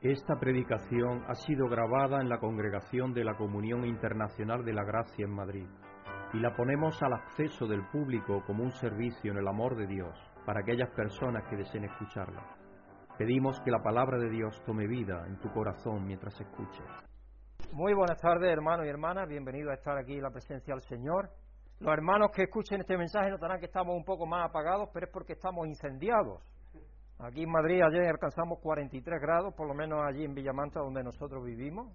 Esta predicación ha sido grabada en la congregación de la Comunión Internacional de la Gracia en Madrid y la ponemos al acceso del público como un servicio en el amor de Dios para aquellas personas que deseen escucharla. Pedimos que la palabra de Dios tome vida en tu corazón mientras escuches. Muy buenas tardes, hermanos y hermanas. Bienvenidos a estar aquí en la presencia del Señor. Los hermanos que escuchen este mensaje notarán que estamos un poco más apagados, pero es porque estamos incendiados. Aquí en Madrid ayer alcanzamos 43 grados, por lo menos allí en Villamanta donde nosotros vivimos.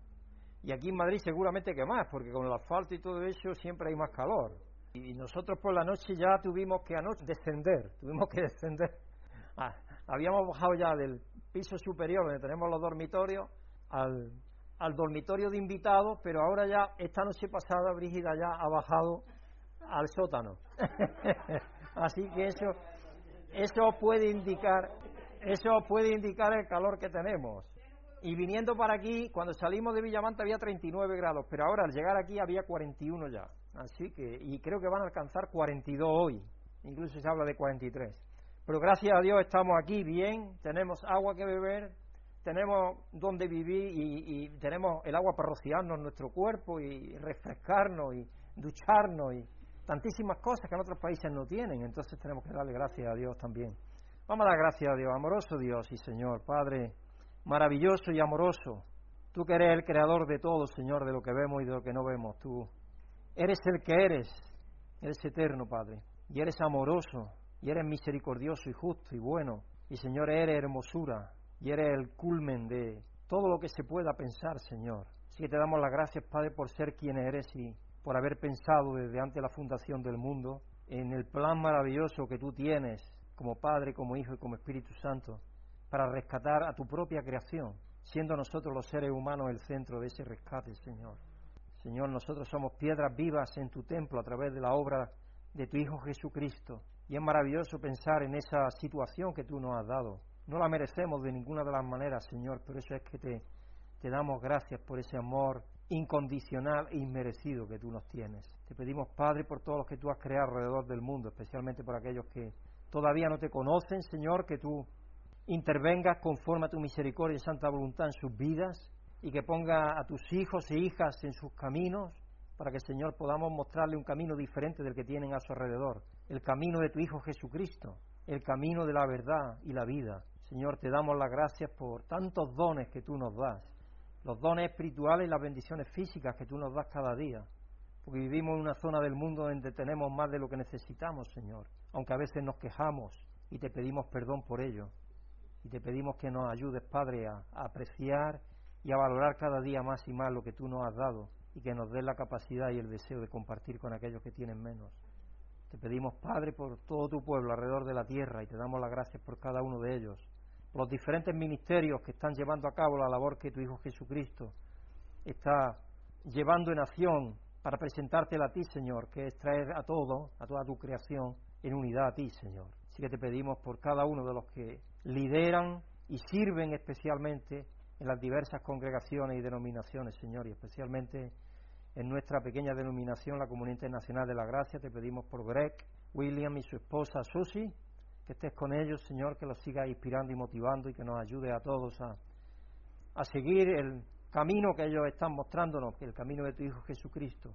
Y aquí en Madrid seguramente que más, porque con el asfalto y todo eso siempre hay más calor. Y nosotros por la noche ya tuvimos que anoche descender, tuvimos que descender. Ah, habíamos bajado ya del piso superior donde tenemos los dormitorios al, al dormitorio de invitados, pero ahora ya esta noche pasada Brígida ya ha bajado al sótano. Así que eso, eso puede indicar eso puede indicar el calor que tenemos. Y viniendo para aquí, cuando salimos de Villamanta había 39 grados, pero ahora al llegar aquí había 41 ya. Así que, y creo que van a alcanzar 42 hoy, incluso se habla de 43. Pero gracias a Dios estamos aquí bien, tenemos agua que beber, tenemos donde vivir y, y tenemos el agua para rociarnos nuestro cuerpo y refrescarnos y ducharnos y tantísimas cosas que en otros países no tienen. Entonces tenemos que darle gracias a Dios también. Vamos a dar gracias a Dios, amoroso Dios y Señor, Padre, maravilloso y amoroso. Tú que eres el creador de todo, Señor, de lo que vemos y de lo que no vemos. Tú eres el que eres, eres eterno, Padre, y eres amoroso, y eres misericordioso y justo y bueno. Y Señor, eres hermosura, y eres el culmen de todo lo que se pueda pensar, Señor. Así que te damos las gracias, Padre, por ser quien eres y por haber pensado desde antes la fundación del mundo en el plan maravilloso que tú tienes como Padre, como Hijo y como Espíritu Santo, para rescatar a tu propia creación, siendo nosotros los seres humanos el centro de ese rescate, Señor. Señor, nosotros somos piedras vivas en tu templo a través de la obra de tu Hijo Jesucristo. Y es maravilloso pensar en esa situación que tú nos has dado. No la merecemos de ninguna de las maneras, Señor, pero eso es que te, te damos gracias por ese amor incondicional e inmerecido que tú nos tienes. Te pedimos, Padre, por todos los que tú has creado alrededor del mundo, especialmente por aquellos que todavía no te conocen, Señor, que tú intervengas conforme a tu misericordia y santa voluntad en sus vidas y que ponga a tus hijos e hijas en sus caminos para que, Señor, podamos mostrarle un camino diferente del que tienen a su alrededor, el camino de tu Hijo Jesucristo, el camino de la verdad y la vida. Señor, te damos las gracias por tantos dones que tú nos das, los dones espirituales y las bendiciones físicas que tú nos das cada día, porque vivimos en una zona del mundo donde tenemos más de lo que necesitamos, Señor aunque a veces nos quejamos y te pedimos perdón por ello. Y te pedimos que nos ayudes, Padre, a, apreciar y a valorar cada día más y más lo que tú nos has dado y que nos des la capacidad y el deseo de compartir con aquellos que tienen menos. Te pedimos, Padre, por todo tu pueblo alrededor de la tierra y te damos las gracias por cada uno de ellos, por los diferentes ministerios que están llevando a cabo la labor que tu Hijo Jesucristo está llevando en acción para presentártela a ti, Señor, que es traer a todo, a toda tu creación, en unidad a ti, Señor. Así que te pedimos por cada uno de los que lideran y sirven especialmente en las diversas congregaciones y denominaciones, Señor, y especialmente en nuestra pequeña denominación, la Comunidad Internacional de la Gracia, te pedimos por Greg, William y su esposa Susie, que estés con ellos, Señor, que los sigas inspirando y motivando y que nos ayude a todos a, a seguir el camino que ellos están mostrándonos, el camino de tu Hijo Jesucristo,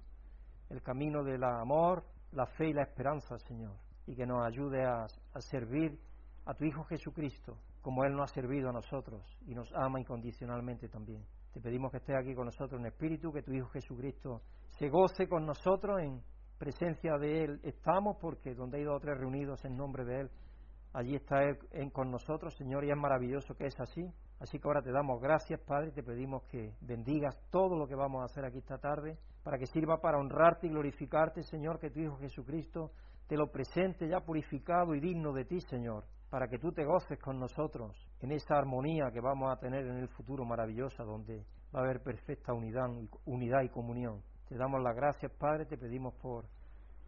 el camino del amor, la fe y la esperanza, Señor y que nos ayude a, servir a tu Hijo Jesucristo como Él nos ha servido a nosotros y nos ama incondicionalmente también. Te pedimos que estés aquí con nosotros en espíritu, que tu Hijo Jesucristo se goce con nosotros, en presencia de Él estamos, porque donde hay dos o tres reunidos en nombre de Él, allí está Él con nosotros, Señor, y es maravilloso que es así. Así que ahora te damos gracias, Padre, y te pedimos que bendigas todo lo que vamos a hacer aquí esta tarde, para que sirva para honrarte y glorificarte, Señor, que tu Hijo Jesucristo te lo presente ya purificado y digno de ti, Señor, para que tú te goces con nosotros en esa armonía que vamos a tener en el futuro maravillosa, donde va a haber perfecta unidad, unidad y comunión. Te damos las gracias, Padre, te pedimos por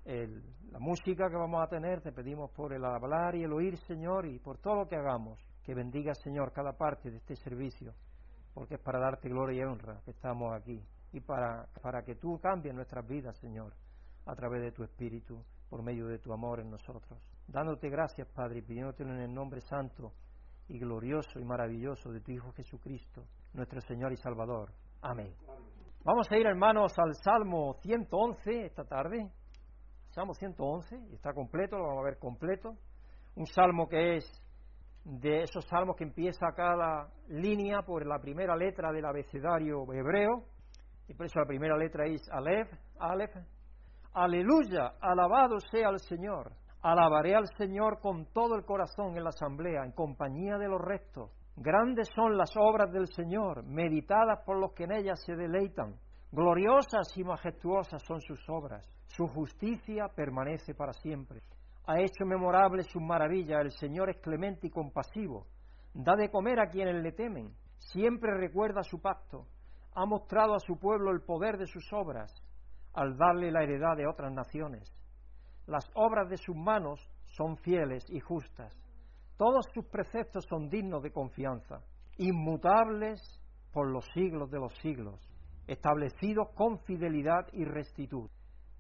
la música que vamos a tener, te pedimos por el hablar y el oír, Señor, y por todo lo que hagamos. Que bendiga, Señor, cada parte de este servicio, porque es para darte gloria y honra que estamos aquí, y para, para que tú cambies nuestras vidas, Señor, a través de tu Espíritu por medio de tu amor en nosotros. Dándote gracias, Padre, y pidiéndotelo en el nombre santo y glorioso y maravilloso de tu Hijo Jesucristo, nuestro Señor y Salvador. Amén. Vamos a ir, hermanos, al Salmo 111 esta tarde. Salmo 111, está completo, lo vamos a ver completo. Un salmo que es de esos salmos que empieza cada línea por la primera letra del abecedario hebreo, y por eso la primera letra es Aleph, Aleph. Aleluya, alabado sea el Señor. Alabaré al Señor con todo el corazón en la asamblea, en compañía de los restos. Grandes son las obras del Señor, meditadas por los que en ellas se deleitan. Gloriosas y majestuosas son sus obras. Su justicia permanece para siempre. Ha hecho memorable sus maravillas. El Señor es clemente y compasivo. Da de comer a quienes le temen. Siempre recuerda su pacto. Ha mostrado a su pueblo el poder de sus obras al darle la heredad de otras naciones. Las obras de sus manos son fieles y justas. Todos sus preceptos son dignos de confianza, inmutables por los siglos de los siglos, establecidos con fidelidad y rectitud.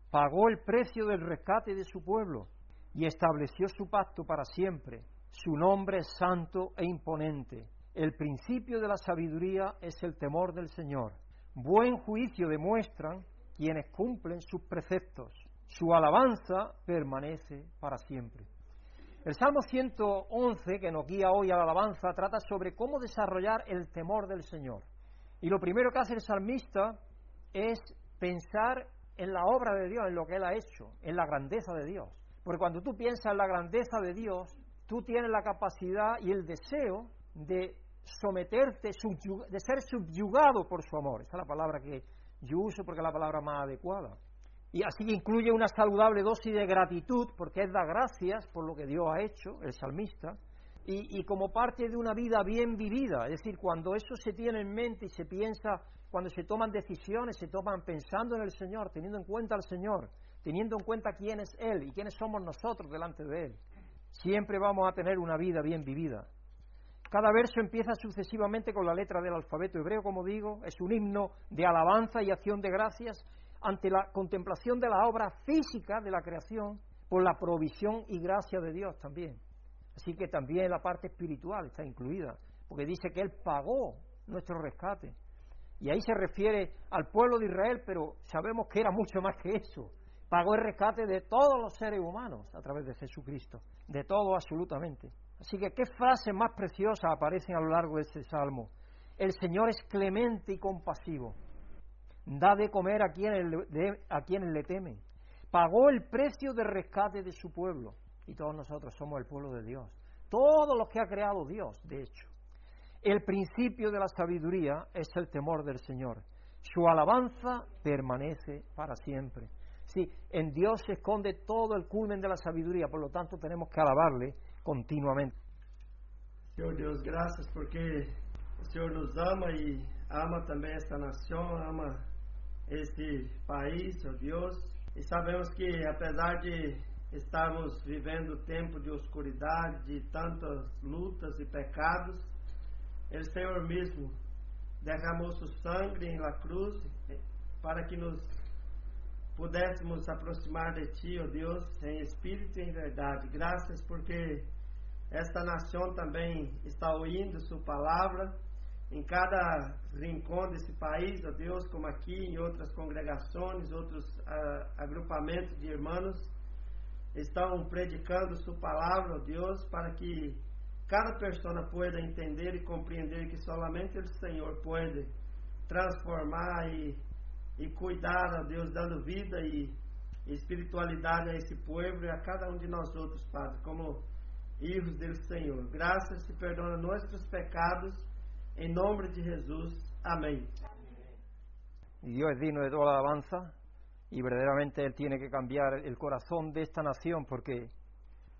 Pagó el precio del rescate de su pueblo y estableció su pacto para siempre. Su nombre es santo e imponente. El principio de la sabiduría es el temor del Señor. Buen juicio demuestran quienes cumplen sus preceptos. Su alabanza permanece para siempre. El Salmo 111, que nos guía hoy a la alabanza, trata sobre cómo desarrollar el temor del Señor. Y lo primero que hace el salmista es pensar en la obra de Dios, en lo que Él ha hecho, en la grandeza de Dios. Porque cuando tú piensas en la grandeza de Dios, tú tienes la capacidad y el deseo de someterte, de ser subyugado por su amor. Esa es la palabra que yo uso porque es la palabra más adecuada. Y así incluye una saludable dosis de gratitud, porque es dar gracias por lo que Dios ha hecho, el salmista, y, y, como parte de una vida bien vivida. Es decir, cuando eso se tiene en mente y se piensa, cuando se toman decisiones, se toman pensando en el Señor, teniendo en cuenta al Señor, teniendo en cuenta quién es Él y quiénes somos nosotros delante de Él. Siempre vamos a tener una vida bien vivida. Cada verso empieza sucesivamente con la letra del alfabeto hebreo, como digo, es un himno de alabanza y acción de gracias ante la contemplación de la obra física de la creación por la provisión y gracia de Dios también. Así que también la parte espiritual está incluida, porque dice que Él pagó nuestro rescate. Y ahí se refiere al pueblo de Israel, pero sabemos que era mucho más que eso pagó el rescate de todos los seres humanos a través de Jesucristo, de todo absolutamente. Así que qué frases más preciosas aparecen a lo largo de este salmo. El Señor es clemente y compasivo, da de comer a quienes, le, a quienes le temen, pagó el precio de rescate de su pueblo, y todos nosotros somos el pueblo de Dios, todos los que ha creado Dios, de hecho. El principio de la sabiduría es el temor del Señor. Su alabanza permanece para siempre. Sí, en Dios se esconde todo el culmen de la sabiduría, por lo tanto tenemos que alabarle continuamente. Senhor Deus, graças porque o Senhor nos ama e ama também esta nação, ama este país, ó Deus. E sabemos que apesar de estarmos vivendo tempo de oscuridade, de tantas lutas e pecados, o Senhor mesmo derramou seu sangue na cruz para que nos pudéssemos aproximar de Ti, ó oh Deus, em espírito e em verdade. Graças porque esta nação também está ouvindo Sua palavra em cada rincão desse país, ó oh Deus, como aqui em outras congregações, outros uh, agrupamentos de irmãos, estão predicando Sua palavra, ó oh Deus, para que cada pessoa pueda entender e compreender que somente o Senhor pode transformar e e cuidar, ó Deus, dando vida e espiritualidade a esse povo e a cada um de nós outros, Padre, como hijos do Senhor. Graças e perdona nossos pecados, em nome de Jesus. Amém. Dios es digno de toda la alabanza y verdaderamente Él tiene que cambiar el corazón de esta nación porque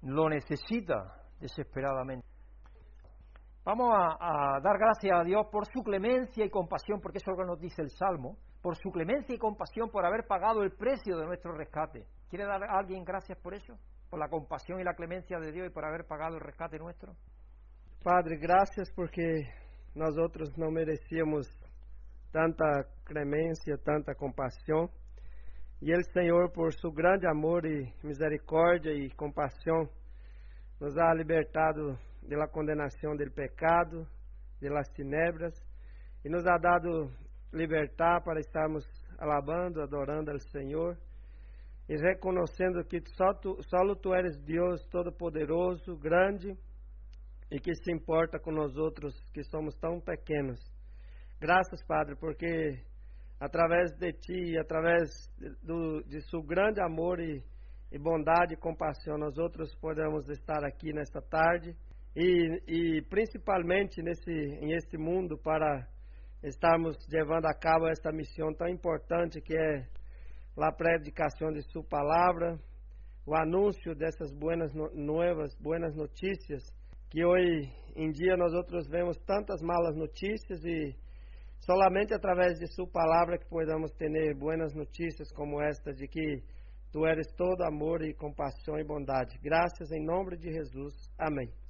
lo necesita desesperadamente. Vamos a, a, dar gracias a Dios por su clemencia y compasión, porque eso es lo que nos dice el Salmo por su clemencia y compasión, por haber pagado el precio de nuestro rescate. ¿Quiere dar a alguien gracias por eso? Por la compasión y la clemencia de Dios y por haber pagado el rescate nuestro. Padre, gracias porque nosotros no merecíamos tanta clemencia, tanta compasión. Y el Señor, por su grande amor y misericordia y compasión, nos ha libertado de la condenação del pecado, de las tinieblas, e nos ha dado libertar para estarmos alabando, adorando ao Senhor e reconhecendo que só tu, só tu eres Deus todo-poderoso, grande e que se importa com nós outros que somos tão pequenos. Graças, Padre, porque através de Ti, através do, de Seu grande amor e, e bondade e compaixão, nós outros podemos estar aqui nesta tarde e, e principalmente nesse, em este mundo para estarmos levando a cabo esta missão tão importante que é a predicação de Sua palavra, o anúncio dessas buenas novas, buenas notícias, que hoje em dia nós outros vemos tantas malas notícias e solamente através de Sua palavra que podemos ter buenas notícias como esta de que Tu eres todo amor e compaixão e bondade. Graças em nome de Jesus. Amém.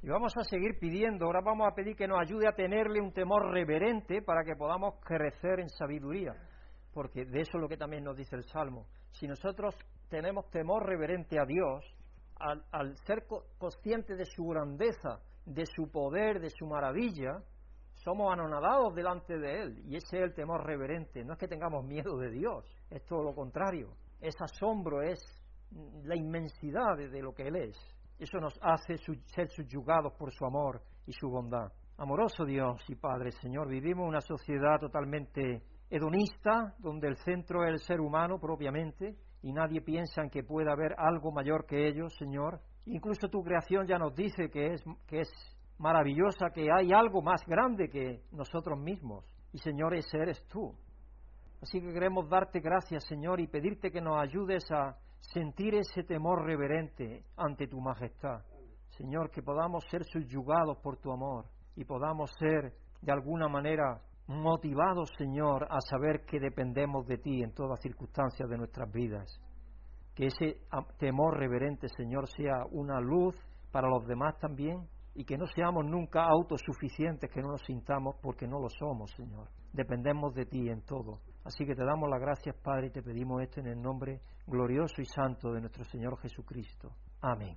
Y vamos a seguir pidiendo, ahora vamos a pedir que nos ayude a tenerle un temor reverente para que podamos crecer en sabiduría, porque de eso es lo que también nos dice el Salmo. Si nosotros tenemos temor reverente a Dios, al, ser conscientes de su grandeza, de su poder, de su maravilla, somos anonadados delante de Él, y ese es el temor reverente. No es que tengamos miedo de Dios, es todo lo contrario. Es asombro, es la inmensidad de lo que Él es. Eso nos hace ser subyugados por su amor y su bondad. Amoroso Dios y Padre, Señor, vivimos una sociedad totalmente hedonista, donde el centro es el ser humano propiamente, y nadie piensa en que pueda haber algo mayor que ellos, Señor. Incluso tu creación ya nos dice que es, que es maravillosa, que hay algo más grande que nosotros mismos. Y Señor, ese eres tú. Así que queremos darte gracias, Señor, y pedirte que nos ayudes a sentir ese temor reverente ante tu majestad. Señor, que podamos ser subyugados por tu amor y podamos ser de alguna manera motivados, Señor, a saber que dependemos de ti en todas circunstancias de nuestras vidas. Que ese temor reverente, Señor, sea una luz para los demás también y que no seamos nunca autosuficientes, que no nos sintamos porque no lo somos, Señor. Dependemos de ti en todo. Así que te damos las gracias, Padre, y te pedimos esto en el nombre glorioso y santo de nuestro Señor Jesucristo. Amén.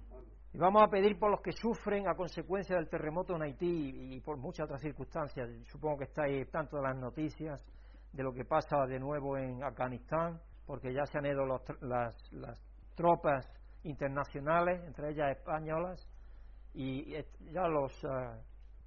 Y vamos a pedir por los que sufren a consecuencia del terremoto en Haití y por muchas otras circunstancias. Supongo que estáis tanto de las noticias de lo que pasa de nuevo en Afganistán, porque ya se han ido las, tropas internacionales, entre ellas españolas, y ya los, eh,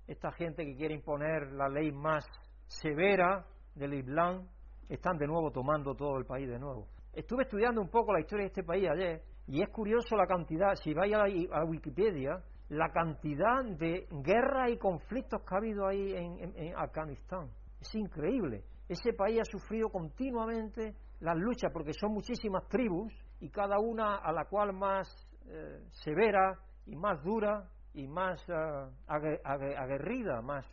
esta gente que quiere imponer la ley más severa del Islam están de nuevo tomando todo el país de nuevo. Estuve estudiando un poco la historia de este país ayer y es curioso la cantidad, si vais a, la, Wikipedia, la cantidad de guerras y conflictos que ha habido ahí en, Afganistán. Es increíble. Ese país ha sufrido continuamente las luchas porque son muchísimas tribus y cada una a la cual más eh, severa y más dura y más eh, aguerrida, más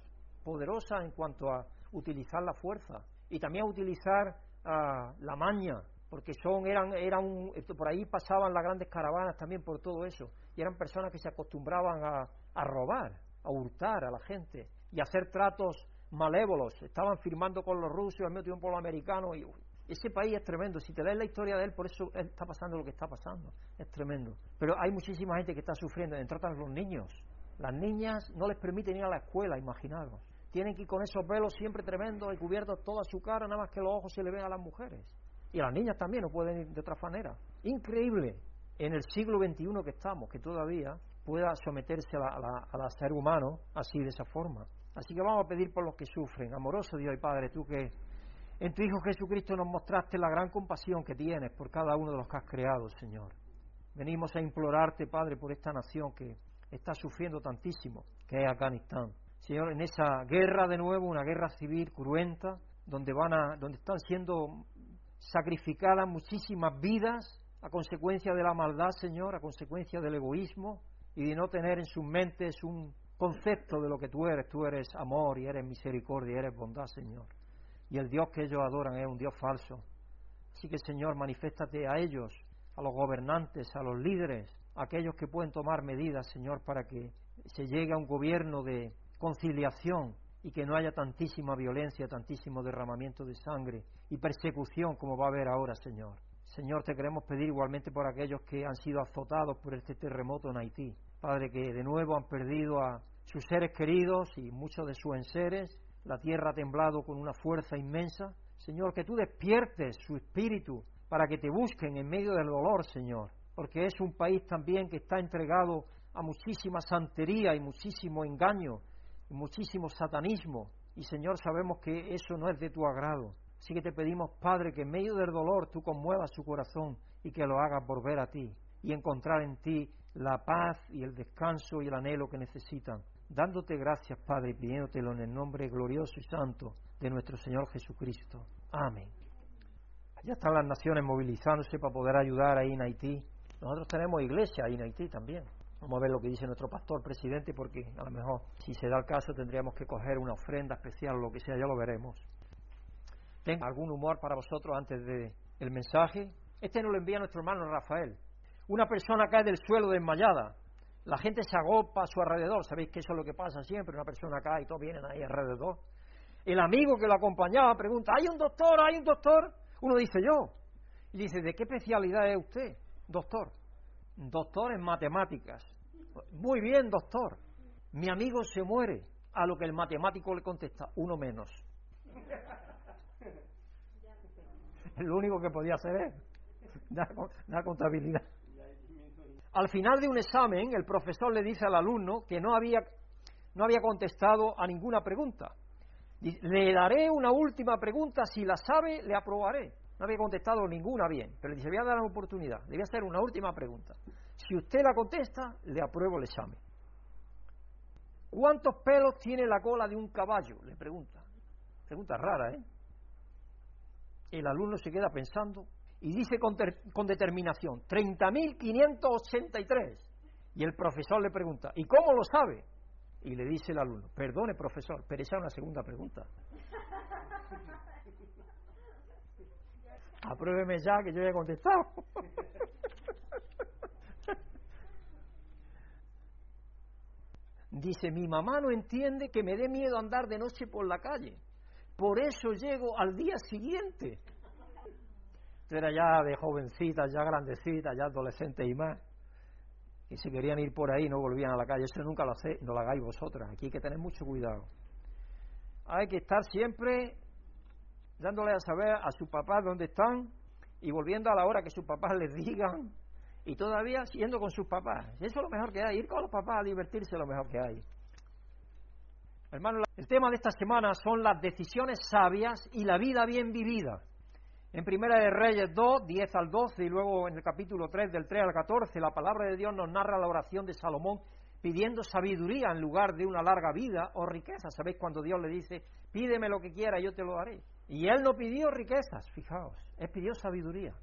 poderosa en cuanto a utilizar la fuerza y también utilizar ah, la maña, porque son eran eran por ahí pasaban las grandes caravanas también por todo eso y eran personas que se acostumbraban a, a robar, a hurtar a la gente y a hacer tratos malévolos. Estaban firmando con los rusos al mismo tiempo los americanos y ese país es tremendo. Si te lees la historia de él, por eso está pasando lo que está pasando. Es tremendo. Pero hay muchísima gente que está sufriendo, entre otras los niños. Las niñas no les permiten ir a la escuela, imaginaros tienen que ir con esos velos siempre tremendos y cubiertos toda su cara, nada más que los ojos se le ven a las mujeres. Y a las niñas también no pueden ir de otra manera. Increíble en el siglo XXI que estamos, que todavía pueda someterse a la, a, ser humano así de esa forma. Así que vamos a pedir por los que sufren. Amoroso Dios y Padre, tú que en tu Hijo Jesucristo nos mostraste la gran compasión que tienes por cada uno de los que has creado, Señor. Venimos a implorarte, Padre, por esta nación que está sufriendo tantísimo, que es Afganistán. Señor, en esa guerra de nuevo, una guerra civil cruenta, donde, van a, donde están siendo sacrificadas muchísimas vidas a consecuencia de la maldad, Señor, a consecuencia del egoísmo y de no tener en sus mentes un concepto de lo que tú eres. Tú eres amor y eres misericordia y eres bondad, Señor. Y el Dios que ellos adoran es un Dios falso. Así que, Señor, manifiéstate a ellos, a los gobernantes, a los líderes, a aquellos que pueden tomar medidas, Señor, para que se llegue a un gobierno de, conciliación y que no haya tantísima violencia, tantísimo derramamiento de sangre y persecución como va a haber ahora, Señor. Señor, te queremos pedir igualmente por aquellos que han sido azotados por este terremoto en Haití. Padre, que de nuevo han perdido a sus seres queridos y muchos de sus enseres, la tierra ha temblado con una fuerza inmensa. Señor, que tú despiertes su espíritu para que te busquen en medio del dolor, Señor, porque es un país también que está entregado a muchísima santería y muchísimo engaño muchísimo satanismo. Y Señor, sabemos que eso no es de tu agrado. Así que te pedimos, Padre, que en medio del dolor tú conmuevas su corazón y que lo hagas volver a ti y encontrar en ti la paz y el descanso y el anhelo que necesitan. Dándote gracias, Padre, y pidiéndotelo en el nombre glorioso y santo de nuestro Señor Jesucristo. Amén. Ya están las naciones movilizándose para poder ayudar ahí en Haití. Nosotros tenemos iglesia ahí en Haití también. Vamos a ver lo que dice nuestro pastor presidente, porque a lo mejor, si se da el caso, tendríamos que coger una ofrenda especial o lo que sea, ya lo veremos. ¿Tengo algún humor para vosotros antes del el mensaje? Este nos lo envía nuestro hermano Rafael. Una persona cae del suelo desmayada. La gente se agopa a su alrededor. Sabéis que eso es lo que pasa siempre. Una persona cae y todos vienen ahí alrededor. El amigo que lo acompañaba pregunta, ¿hay un doctor? ¿Hay un doctor? Uno dice yo. Y dice, ¿de qué especialidad es usted, doctor? Doctor en matemáticas. Muy bien, doctor. Mi amigo se muere. A lo que el matemático le contesta, uno menos. Lo único que podía hacer es dar, contabilidad. Al final de un examen, el profesor le dice al alumno que no había, no había contestado a ninguna pregunta. Le daré una última pregunta, si la sabe, le aprobaré. No había contestado ninguna bien, pero le dice, voy a dar una oportunidad, le voy a hacer una última pregunta. Si usted la contesta, le apruebo el examen. ¿Cuántos pelos tiene la cola de un caballo? Le pregunta. Pregunta rara, ¿eh? El alumno se queda pensando y dice con, con determinación, 30.583. Y el profesor le pregunta, ¿y cómo lo sabe? Y le dice el alumno, perdone profesor, pero esa es una segunda pregunta. Apruébeme ya que yo he contestado. Dice, mi mamá no entiende que me dé miedo andar de noche por la calle. Por eso llego al día siguiente. Era ya de jovencita, ya grandecita, ya adolescente y más. Y si querían ir por ahí no volvían a la calle. Eso nunca lo, no lo hagáis vosotras. Aquí hay que tener mucho cuidado. Hay que estar siempre dándole a saber a sus papás dónde están y volviendo a la hora que sus papás les digan y todavía siendo con sus papás. Eso es lo mejor que hay. Ir con los papás a divertirse lo mejor que hay. Hermano, el tema de esta semana son las decisiones sabias y la vida bien vivida. En Primera de Reyes 2, 10 al 12 y luego en el capítulo 3 del 3 al 14, la palabra de Dios nos narra la oración de Salomón pidiendo sabiduría en lugar de una larga vida o riqueza. ¿Sabéis cuando Dios le dice, pídeme lo que quiera, yo te lo daré? Y él no pidió riquezas, fijaos, él pidió sabiduría.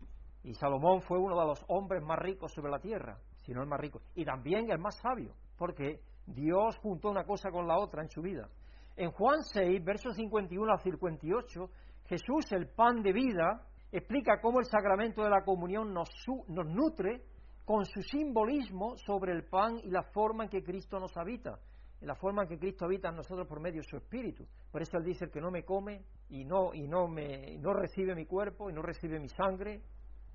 Y Salomón fue uno de los hombres más ricos sobre la tierra, si no el más rico, y también el más sabio, porque Dios juntó una cosa con la otra en su vida. En Juan 6, versos 51 al 58, Jesús, el pan de vida, explica cómo el sacramento de la comunión nos, nos nutre con su simbolismo sobre el pan y la forma en que Cristo nos habita, la forma en que Cristo habita en nosotros por medio de su Espíritu. Por eso Él dice, el que no me come y no, y no, me, no recibe mi cuerpo y no recibe mi sangre,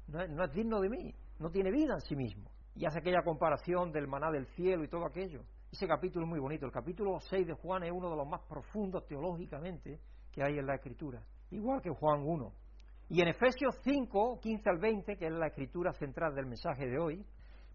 no es, digno de mí, no tiene vida en sí mismo. Y hace aquella comparación del maná del cielo y todo aquello. Ese capítulo es muy bonito. El capítulo 6 de Juan es uno de los más profundos teológicamente que hay en la Escritura, igual que Juan 1. Y en Efesios 5, 15 al 20, que es la escritura central del mensaje de hoy,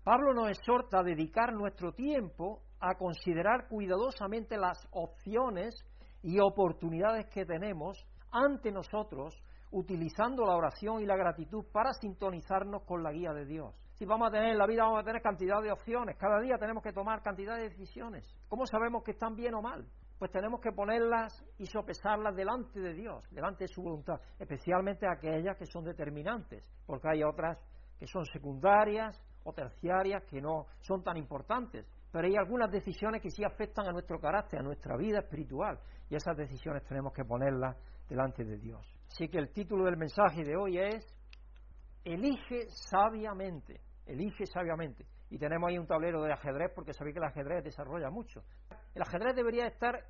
Pablo nos exhorta a dedicar nuestro tiempo a considerar cuidadosamente las opciones y oportunidades que tenemos ante nosotros utilizando la oración y la gratitud para sintonizarnos con la guía de Dios. Si vamos a tener en la vida, vamos a tener cantidad de opciones. Cada día tenemos que tomar cantidad de decisiones. ¿Cómo sabemos que están bien o mal? Pues tenemos que ponerlas y sopesarlas delante de Dios, delante de su voluntad, especialmente aquellas que son determinantes, porque hay otras que son secundarias o terciarias que no son tan importantes. Pero hay algunas decisiones que sí afectan a nuestro carácter, a nuestra vida espiritual, y esas decisiones tenemos que ponerlas delante de Dios. Así que el título del mensaje de hoy es Elige sabiamente, elige sabiamente. Y tenemos ahí un tablero de ajedrez porque sabéis que el ajedrez desarrolla mucho. El ajedrez debería estar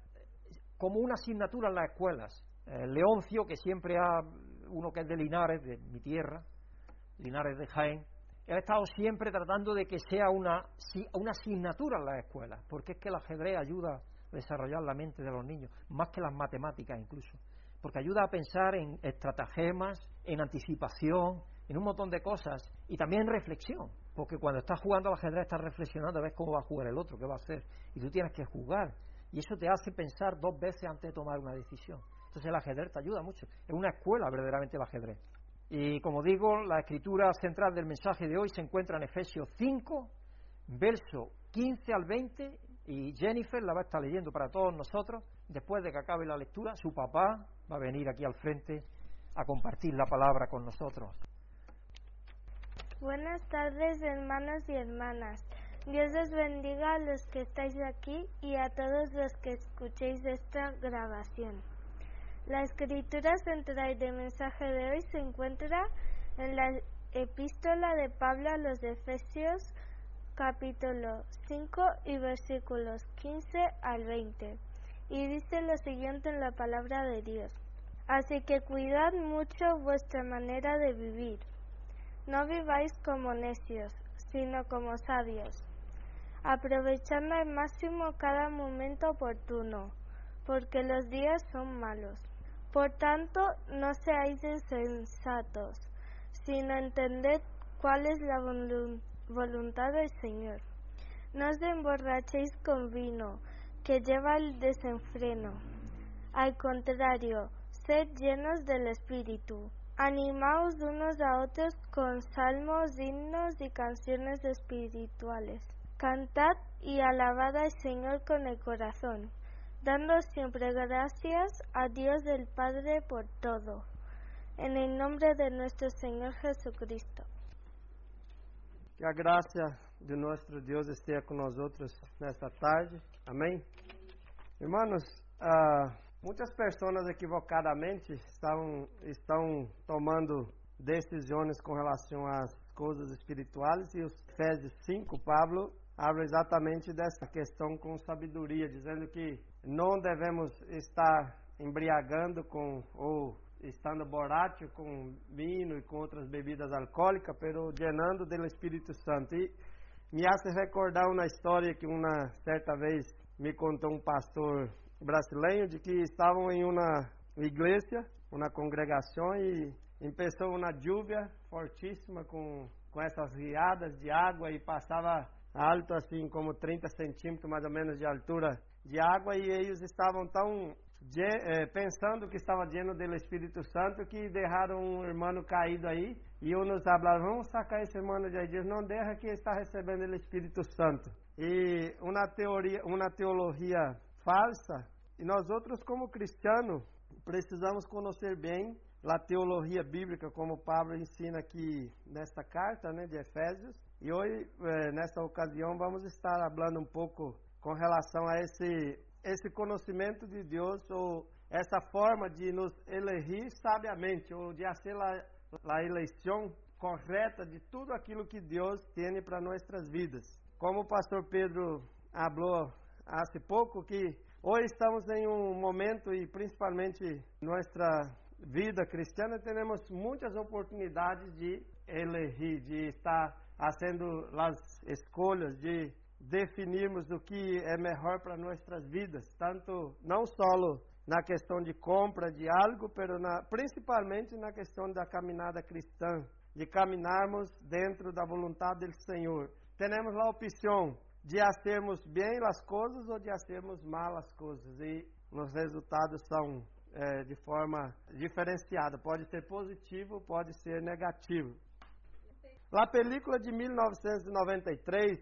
como una asignatura en las escuelas. El Leoncio, que siempre ha, uno que es de Linares, de mi tierra, Linares de Jaén, He estado siempre tratando de que sea una, una asignatura en las escuelas, porque es que el ajedrez ayuda a desarrollar la mente de los niños, más que las matemáticas incluso, porque ayuda a pensar en estratagemas, en anticipación, en un montón de cosas y también en reflexión, porque cuando estás jugando al ajedrez estás reflexionando, ves cómo va a jugar el otro, qué va a hacer, y tú tienes que jugar, y eso te hace pensar dos veces antes de tomar una decisión. Entonces el ajedrez te ayuda mucho, es una escuela verdaderamente el ajedrez. Y como digo, la escritura central del mensaje de hoy se encuentra en Efesios 5, verso 15 al 20, y Jennifer la va a estar leyendo para todos nosotros. Después de que acabe la lectura, su papá va a venir aquí al frente a compartir la palabra con nosotros. Buenas tardes, hermanos y hermanas. Dios les bendiga a los que estáis aquí y a todos los que escuchéis esta grabación. La escritura central del mensaje de hoy se encuentra en la epístola de Pablo a los Efesios capítulo 5 y versículos 15 al 20. Y dice lo siguiente en la palabra de Dios. Así que cuidad mucho vuestra manera de vivir. No viváis como necios, sino como sabios, aprovechando al máximo cada momento oportuno, porque los días son malos. Por tanto, no seáis insensatos, sino entended cuál es la voluntad del Señor. No os emborrachéis con vino, que lleva el desenfreno. Al contrario, sed llenos del Espíritu. Animaos unos a otros con salmos, himnos y canciones espirituales. Cantad y alabad al Señor con el corazón dando siempre gracias a Dios del Padre por todo, en el nombre de nuestro Señor Jesucristo. Que a graça de nosso Deus esteja com nós outros nesta tarde. Amém? Irmãos, ah, muitas pessoas equivocadamente estão, estão tomando decisões com relação às coisas espirituais e os Efésios 5, Pablo habla exatamente dessa questão com sabedoria, dizendo que não devemos estar embriagando com ou estando borracho com vinho e com outras bebidas alcoólicas, pero llenando do Espírito Santo. E me hace recordar uma história que uma certa vez me contou um pastor brasileiro de que estavam em uma igreja, uma congregação e começou uma lluvia fortíssima com com essas riadas de água e passava alto assim como 30 centímetros mais ou menos de altura de água e eles estavam tão eh, pensando que estava lleno do Espírito Santo que deixaram um irmão caído aí e um nos hablaram, vamos sacar esse irmão de aí, diz, não deixa que está recebendo o Espírito Santo. E uma teoria, uma teologia falsa, e nós outros como cristianos precisamos conhecer bem a teologia bíblica, como Pablo ensina aqui nesta carta né, de Efésios, e hoje, eh, nessa ocasião, vamos estar falando um pouco com relação a esse, esse conhecimento de Deus ou essa forma de nos elegir sabiamente ou de fazer a, eleição correta de tudo aquilo que Deus tem para nossas vidas. Como o pastor Pedro falou há pouco, que hoje estamos em um momento e principalmente nossa vida cristiana temos muitas oportunidades de elegir, de estar fazendo as escolhas, de definirmos o que é melhor para nossas vidas, tanto não só na questão de compra de algo, pero na, principalmente na questão da caminhada cristã, de caminharmos dentro da vontade do Senhor. Temos a opção de fazermos bem as coisas ou de fazermos mal as coisas e os resultados são é, de forma diferenciada. Pode ser positivo, pode ser negativo. A película de 1993,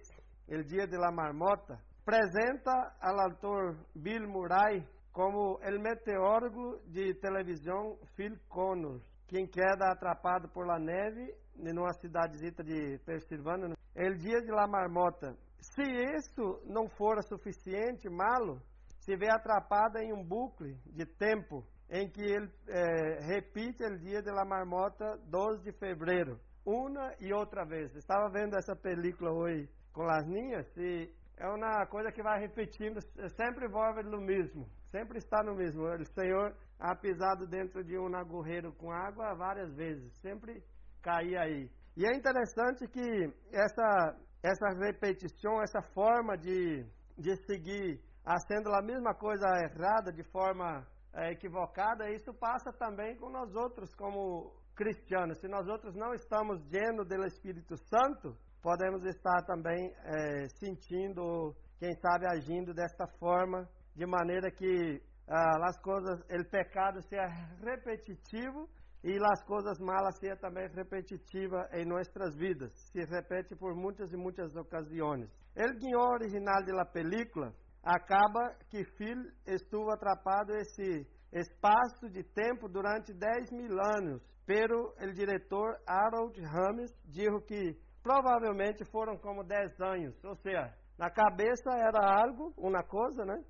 El Dia de la Marmota, apresenta ao autor Bill Murray como o meteorólogo de televisão Phil Connors, quem queda atrapado por la neve em uma cidadezita de Pensilvânia. El Dia de la Marmota. Se isso não for suficiente, malo, se vê atrapada em um bucle de tempo em que ele é, repite o dia de la marmota 12 de fevereiro, uma e outra vez. Estava vendo essa película hoje com as minhas e é uma coisa que vai repetindo, sempre envolve no mesmo, sempre está no mesmo. O Senhor ha pisado dentro de um agorreiro com água várias vezes, sempre caía aí. E é interessante que essa, essa repetição, essa forma de, de seguir fazendo a mesma coisa errada de forma é, equivocada, isso passa também com nós outros como cristianos. Se nós outros não estamos llenos do Espírito Santo, podemos estar também é, sentindo, quem sabe agindo desta forma, de maneira que ah, as coisas, o pecado seja repetitivo e as coisas malas seja também repetitiva em nossas vidas. Se repete por muitas e muitas ocasiões. O guião original da película acaba que Phil estuvo atrapado esse espaço de tempo durante 10 mil anos, pero o diretor Harold Ramis disse que provavelmente foram como 10 anos, ou seja, na cabeça era algo, uma coisa, né?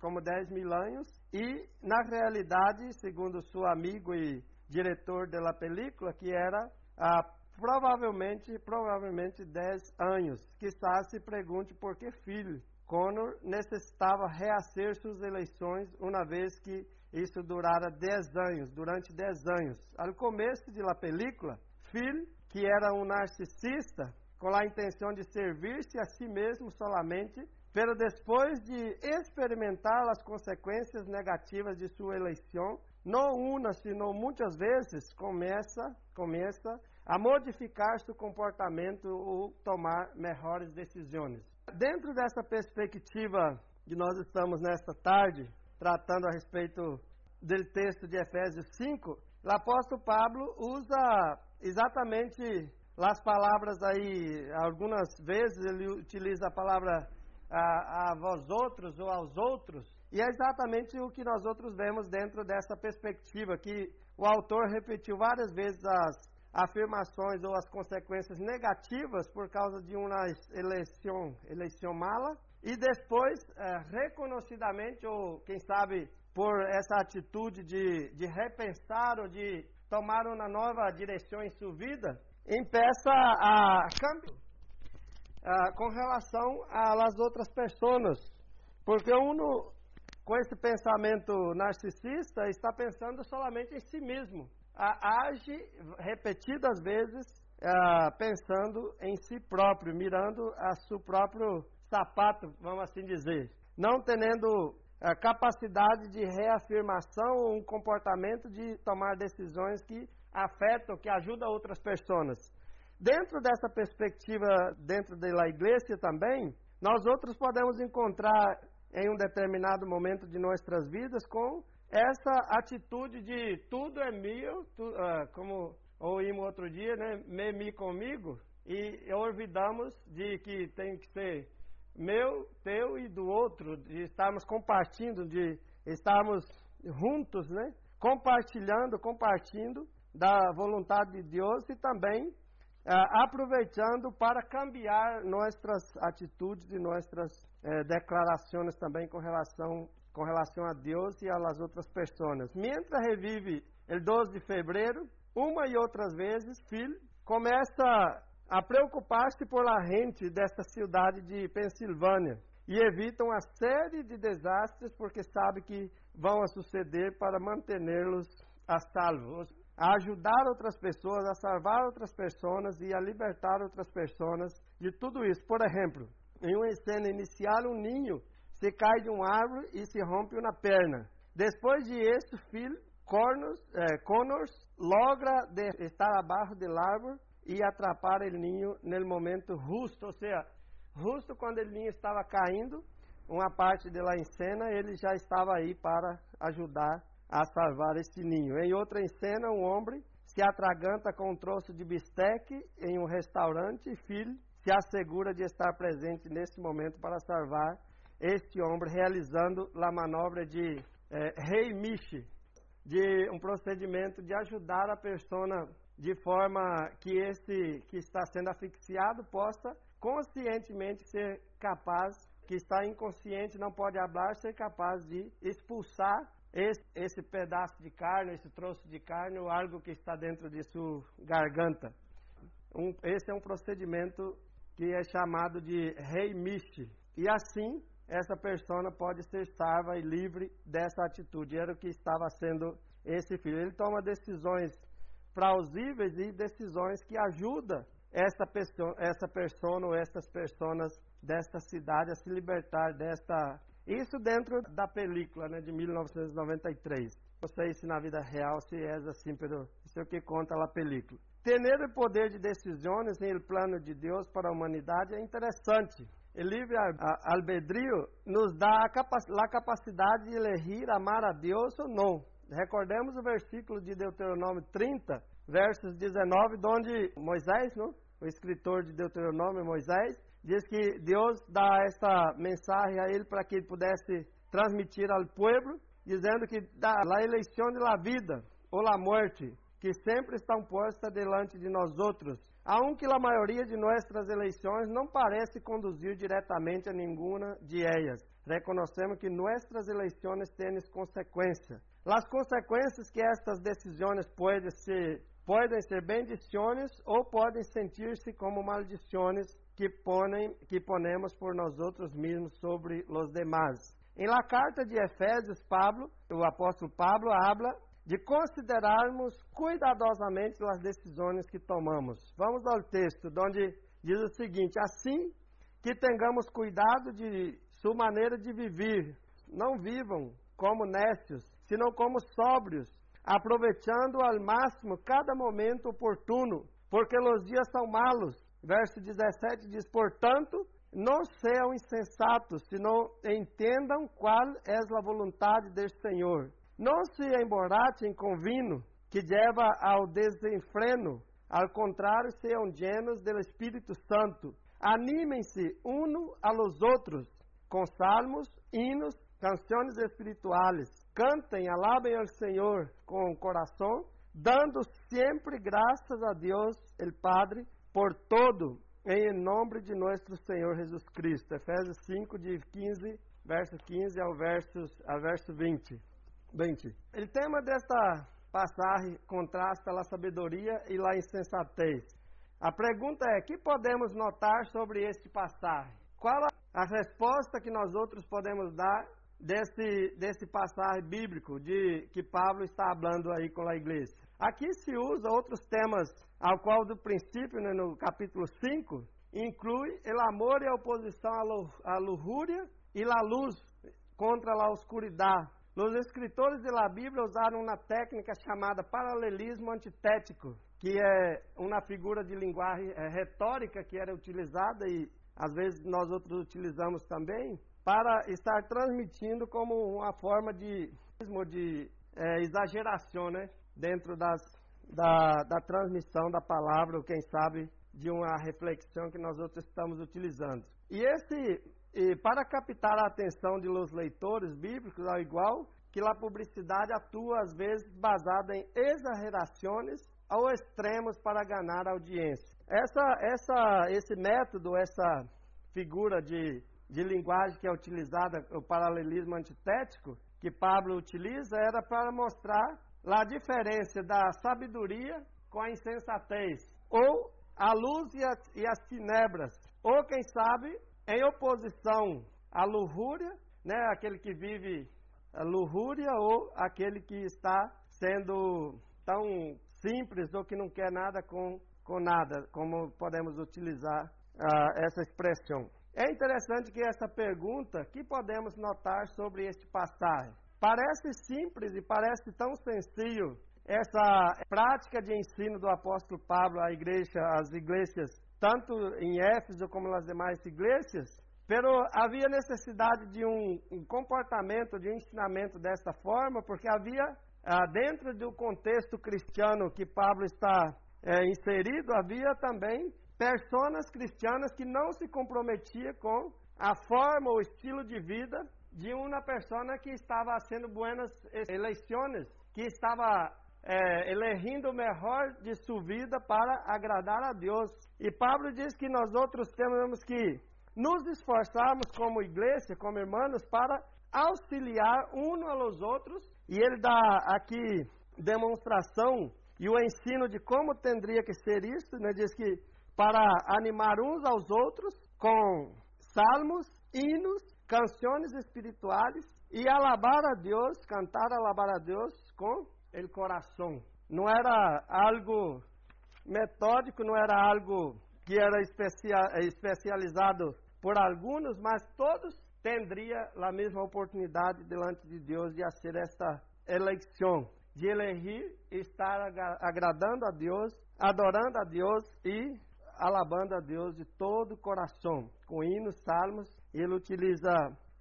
Como 10 mil anos, e na realidade, segundo seu amigo e diretor da película, que era ah, provavelmente, provavelmente 10 anos. Quizás se pergunte por que filho. Connor necessitava reacer suas eleições uma vez que isso durara 10 anos, durante 10 anos. Ao começo da película, Phil, que era um narcisista, com a intenção de servir-se a si mesmo solamente, pero depois de experimentar as consequências negativas de sua eleição, não uma, sino muitas vezes começa, começa a modificar seu comportamento ou tomar melhores decisões. Dentro dessa perspectiva que nós estamos nesta tarde, tratando a respeito do texto de Efésios 5, o apóstolo Pablo usa exatamente as palavras aí, algumas vezes ele utiliza a palavra a, a vós outros ou aos outros, e é exatamente o que nós outros vemos dentro dessa perspectiva, que o autor repetiu várias vezes as afirmações ou as consequências negativas por causa de uma eleição, eleição mala, e depois, é, reconhecidamente, ou quem sabe por essa atitude de, de repensar ou de tomar uma nova direção em sua vida, empeça a cambiar uh, com relação às outras pessoas. Porque uno, com esse pensamento narcisista, está pensando solamente em si mesmo. Age repetidas vezes uh, pensando em si próprio, mirando a seu próprio sapato, vamos assim dizer. Não tendo a capacidade de reafirmação ou um comportamento de tomar decisões que afetam, que ajudam outras pessoas. Dentro dessa perspectiva, dentro da igreja também, nós outros podemos encontrar em um determinado momento de nossas vidas com essa atitude de tudo é meu, tu, uh, como ouvimos outro dia, né? Me, me comigo, e olvidamos de que tem que ser meu, teu e do outro, de estarmos compartilhando, de estarmos juntos, né? Compartilhando, compartilhando da vontade de Deus e também ah, aproveitando para cambiar nossas atitudes e nossas eh, declarações também com relação, com relação a Deus e às outras pessoas. Mientras revive o 12 de fevereiro, uma e outras vezes, Phil começa a preocupar-se por la gente desta cidade de Pensilvânia e evita uma série de desastres porque sabe que vão a suceder para mantê-los a salvo a ajudar outras pessoas, a salvar outras pessoas e a libertar outras pessoas de tudo isso. Por exemplo, em uma cena inicial, um ninho se cai de um árvore e se rompe uma perna. Depois de isso, Phil Connors, eh, Connors logra estar abaixo do árvore e atrapar o ninho no momento justo, ou seja, justo quando o ninho estava caindo, uma parte de lá em cena, ele já estava aí para ajudar a salvar este ninho. Em outra cena, um homem se atraganta com um troço de bisteque em um restaurante e Phil se assegura de estar presente nesse momento para salvar este homem, realizando a manobra de eh, rei Michi, de um procedimento de ajudar a pessoa de forma que esse que está sendo asfixiado possa conscientemente ser capaz, que está inconsciente, não pode falar, ser capaz de expulsar esse, esse pedaço de carne, esse troço de carne, ou algo que está dentro de sua garganta. Um, esse é um procedimento que é chamado de reimiche. E assim, essa pessoa pode ser salva e livre dessa atitude. Era o que estava sendo esse filho. Ele toma decisões plausíveis e decisões que ajudam essa pessoa, essa pessoa ou essas pessoas desta cidade a se libertar desta. Isso dentro da película né, de 1993. Não sei se na vida real se é assim, mas isso é o que conta a película. Ter o poder de decisões no plano de Deus para a humanidade é interessante. O livre albedrío nos dá a, capacidade de elegir amar a Deus ou não. Recordemos o versículo de Deuteronômio 30, versos 19, onde Moisés, não? o escritor de Deuteronômio, Moisés, diz que Deus dá esta mensagem a ele para que ele pudesse transmitir ao povo, dizendo que dá a eleição de la vida ou la morte, que sempre estão postas delante de nós outros, aunque a maioria de nossas eleições não parece conduzir diretamente a nenhuma de elas. Reconhecemos que nossas eleições têm consequências. As consequências que estas decisões podem ser podem ser bendições ou podem sentir-se como maldições que, ponem, que ponemos por nós outros mesmos sobre os demais. Em la carta de Efésios, Pablo, o apóstolo Pablo, habla de considerarmos cuidadosamente as decisões que tomamos. Vamos ao texto, onde diz o seguinte: assim que tenhamos cuidado de sua maneira de viver, não vivam como nécios, senão como sóbrios, aproveitando ao máximo cada momento oportuno, porque os dias são malos. Verso 17 diz: Portanto, não sejam insensatos, senão entendam qual é a vontade do Senhor. Não se emborrachem com vinho, que leva ao desenfreno. Ao contrário, sejam llenos do Espírito Santo. Animem-se uns a los outros com salmos, hinos, canções espirituais cantem, alabem ao Senhor com o coração, dando sempre graças a Deus, o Padre, por todo, em nome de nosso Senhor Jesus Cristo. Efésios 5, de 15, verso 15 ao verso, ao verso 20. 20. O tema desta passagem contrasta a sabedoria e a insensatez. A pergunta é: que podemos notar sobre este passagem? Qual a resposta que nós outros podemos dar desse, desse passagem bíblico de que Pablo está falando aí com a igreja. Aqui se usa outros temas, ao qual do princípio, né, no capítulo 5, inclui o amor e a oposição à luxúria e a luz contra a oscuridade. Os escritores da Bíblia usaram uma técnica chamada paralelismo antitético, que é uma figura de linguagem é, retórica que era utilizada e às vezes nós outros utilizamos também, para estar transmitindo como uma forma de, de é, exageração né? dentro das, da, da transmissão da palavra, ou quem sabe de uma reflexão que nós outros estamos utilizando. E esse, e para captar a atenção de los leitores bíblicos, ao igual que a publicidade atua às vezes baseada em exagerações ou extremos para ganhar audiência. Essa, essa, esse método, essa figura de de linguagem que é utilizada, o paralelismo antitético, que Pablo utiliza, era para mostrar a diferença da sabedoria com a insensatez, ou a luz e, a, e as tinebras, ou quem sabe, em oposição à luxúria, né, aquele que vive a luxúria, ou aquele que está sendo tão simples ou que não quer nada com, com nada, como podemos utilizar uh, essa expressão. É interessante que essa pergunta, que podemos notar sobre este passagem? Parece simples e parece tão sencillo essa prática de ensino do apóstolo Pablo à igreja, às igrejas, tanto em Éfeso como nas demais igrejas, pero havia necessidade de um, um comportamento, de um ensinamento desta forma, porque havia, ah, dentro do contexto cristiano que Pablo está é, inserido, havia também Personas cristianas que não se comprometia com a forma ou estilo de vida de uma pessoa que estava sendo buenas eleições, que estava é, elegendo o melhor de sua vida para agradar a Deus. E Pablo diz que nós outros temos que nos esforçarmos como igreja, como irmãos, para auxiliar uns aos outros. E ele dá aqui demonstração e o ensino de como tendria que ser isso, né? Diz que para animar uns aos outros com salmos, hinos, canções espirituais e alabar a Deus, cantar alabar a Deus com o coração. não era algo metódico, não era algo que era especializado por alguns, mas todos tendria a mesma oportunidade delante de Deus de fazer esta eleição, de elegir estar agradando a Deus, adorando a Deus e alabando a Deus de todo o coração, com hinos, salmos. Ele utiliza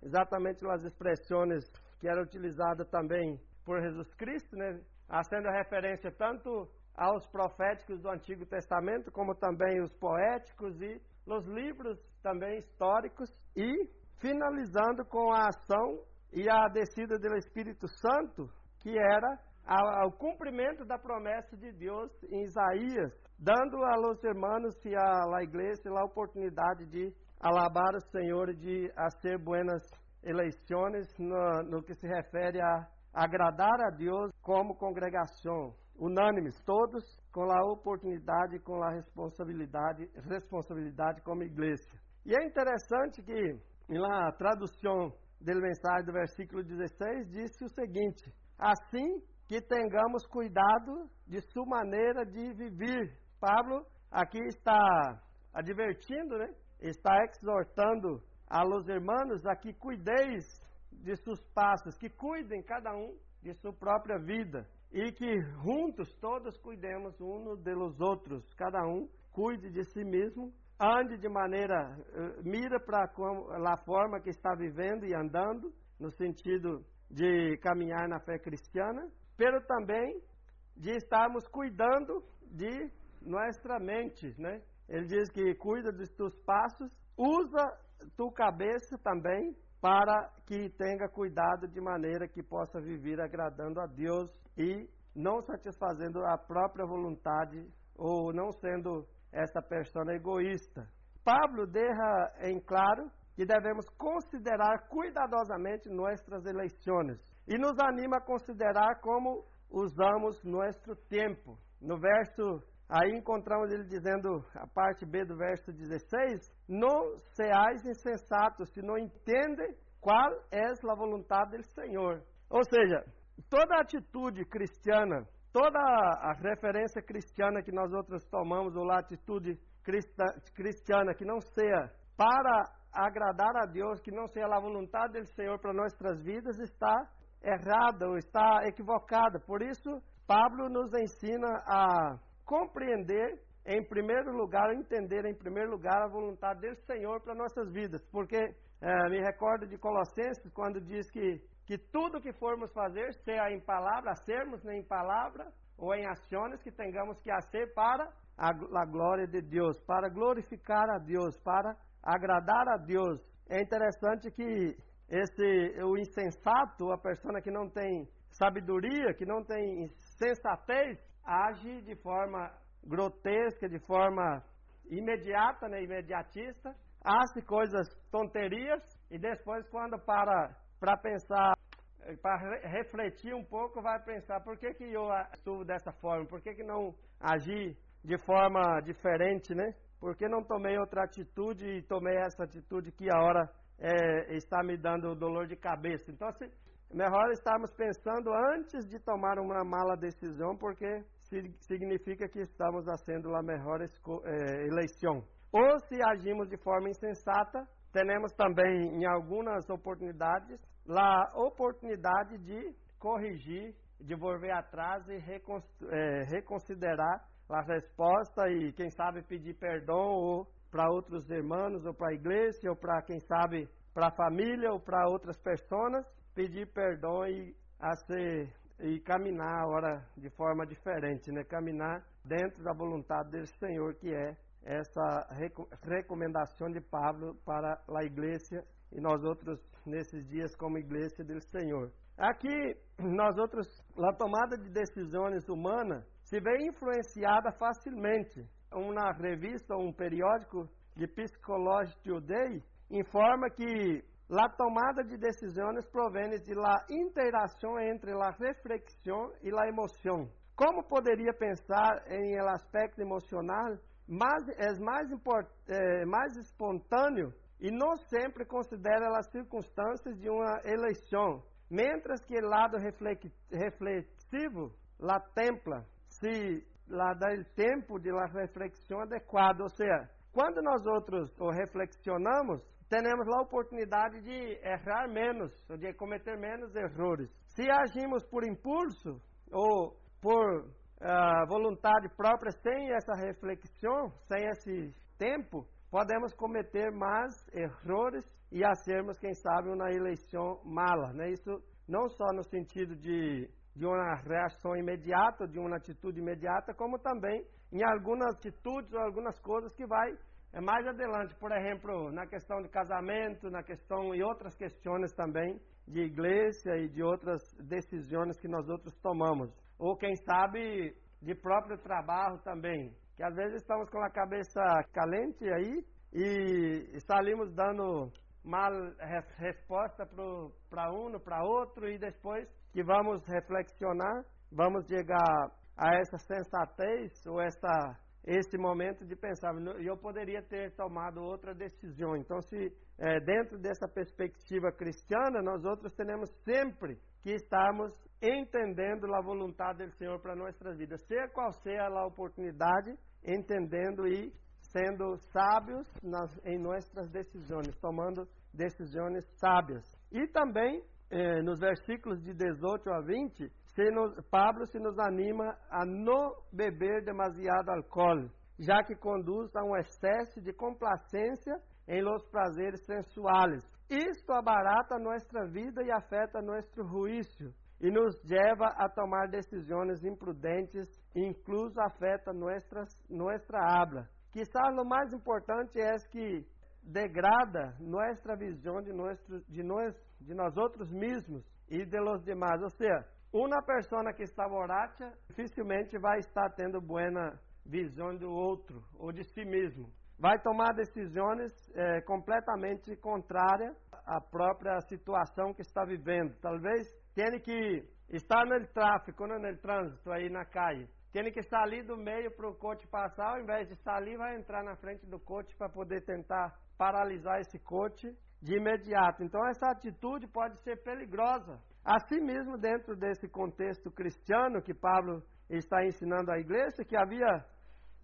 exatamente as expressões que eram utilizadas também por Jesus Cristo, né? Fazendo referência tanto aos proféticos do Antigo Testamento, como também os poéticos e os livros também históricos, e finalizando com a ação e a descida do Espírito Santo, que era ao cumprimento da promessa de Deus em Isaías, dando a los hermanos e la igreja a oportunidade de alabar o Senhor de fazer buenas eleições no, no que se refere a agradar a Deus como congregação, unânimes, todos com a oportunidade, com a responsabilidade, responsabilidade como igreja. E é interessante que na tradução da mensagem do versículo 16 disse o seguinte: assim que tenhamos cuidado de sua maneira de viver. Pablo aqui está advertindo, né? Está exortando a los hermanos a que cuideis de seus passos, que cuidem cada um de sua própria vida e que juntos todos cuidemos uns dos outros, cada um cuide de si mesmo, ande de maneira, uh, mira para a forma que está vivendo e andando, no sentido de caminhar na fé cristiana, pero também de estarmos cuidando de nossa mente, né? Ele diz que cuida dos teus passos, usa tua cabeça também para que tenha cuidado de maneira que possa viver agradando a Deus e não satisfazendo a própria vontade ou não sendo essa pessoa egoísta. Pablo deixa em claro que devemos considerar cuidadosamente nossas eleições e nos anima a considerar como usamos nosso tempo. No verso Aí encontramos ele dizendo, a parte B do verso 16: Não seais insensatos, se não entendem qual é a vontade do Senhor. Ou seja, toda atitude cristiana, toda a referência cristiana que nós outros tomamos, ou a atitude cristiana que não seja para agradar a Deus, que não seja a vontade do Senhor para nossas vidas, está errada ou está equivocada. Por isso, Pablo nos ensina a compreender em primeiro lugar, entender em primeiro lugar a vontade do Senhor para nossas vidas. Porque é, me recordo de Colossenses, quando diz que, que tudo que formos fazer, seja em palavra, sermos em palavra ou em ações, que tenhamos que fazer para a, a glória de Deus, para glorificar a Deus, para agradar a Deus. É interessante que esse o insensato, a pessoa que não tem sabedoria, que não tem sensatez, age de forma grotesca, de forma imediata, né, imediatista, hace coisas tonterias e depois quando para para pensar, para refletir um pouco, vai pensar por que, que eu estuvo dessa forma, por que, que não agi de forma diferente, né? Por que não tomei outra atitude e tomei essa atitude que a hora é, está me dando dor de cabeça? Então, assim, melhor estarmos pensando antes de tomar uma mala decisão, porque significa que estamos fazendo a melhor eh, eleição. Ou se agimos de forma insensata, temos também em algumas oportunidades a oportunidade de corrigir, de volver atrás e eh, reconsiderar a resposta e quem sabe pedir perdão ou para outros irmãos ou para a igreja ou para quem sabe para a família ou para outras pessoas pedir perdão e a ser e caminhar agora de forma diferente, né? Caminhar dentro da vontade do Senhor, que é essa recomendação de Pablo para a igreja e nós outros nesses dias como igreja do Senhor. Aqui, nós outros, a tomada de decisões humana se vê influenciada facilmente. Uma revista, um periódico de Psychology Today informa que La tomada de decisões provém de la interação entre la reflexão e la emoção. Como poderia pensar em el aspecto emocional? Mas é mais, é, mais espontâneo e não sempre considera as circunstâncias de uma eleição, mientras que o lado reflexivo la templa, se lá dá o tempo de la reflexão adequada, ou seja, quando nós outros ou reflexionamos, temos a oportunidade de errar menos, ou de cometer menos erros. Se agimos por impulso ou por uh, vontade própria, sem essa reflexão, sem esse tempo, podemos cometer mais erros e a sermos, quem sabe, uma eleição mala. Né? Isso não só no sentido de, de uma reação imediata, de uma atitude imediata, como também em algumas atitudes ou algumas coisas que vai é mais adelante, por exemplo, na questão de casamento, na questão e outras questões também de igreja e de outras decisões que nós outros tomamos. Ou quem sabe de próprio trabalho também, que às vezes estamos com a cabeça calente aí e saímos dando mal resposta para um, para outro e depois que vamos reflexionar, vamos chegar a essa sensatez ou essa esse momento de pensar, eu poderia ter tomado outra decisão. Então, se é, dentro dessa perspectiva cristiana, nós outros temos sempre que estarmos entendendo a vontade do Senhor para nossas vidas, seja qual seja a oportunidade, entendendo e sendo sábios nas, em nossas decisões, tomando decisões sábias. E também, eh, nos versículos de 18 a 20, se nos, Pablo se nos anima a não beber demasiado álcool, já que conduz a um excesso de complacência em los prazeres sensuais. Isto abarata nossa vida e afeta nosso juízo e nos leva a tomar decisões imprudentes, incluso afeta nuestras, nossa habla. Quizás o mais importante é que degrada nossa visão de, nuestro, de, de nós outros mesmos e de los demás. Ou seja, uma pessoa que está borracha dificilmente vai estar tendo buena visão do outro ou de si mesmo. Vai tomar decisões é, completamente contrárias à própria situação que está vivendo. Talvez tenha que estar no tráfico, no, no trânsito aí na calle. Tem que estar ali do meio para o coche passar, ao invés de estar ali, vai entrar na frente do coche para poder tentar paralisar esse coche de imediato. Então, essa atitude pode ser perigosa. Assim mesmo, dentro desse contexto cristiano que Paulo está ensinando à igreja, que havia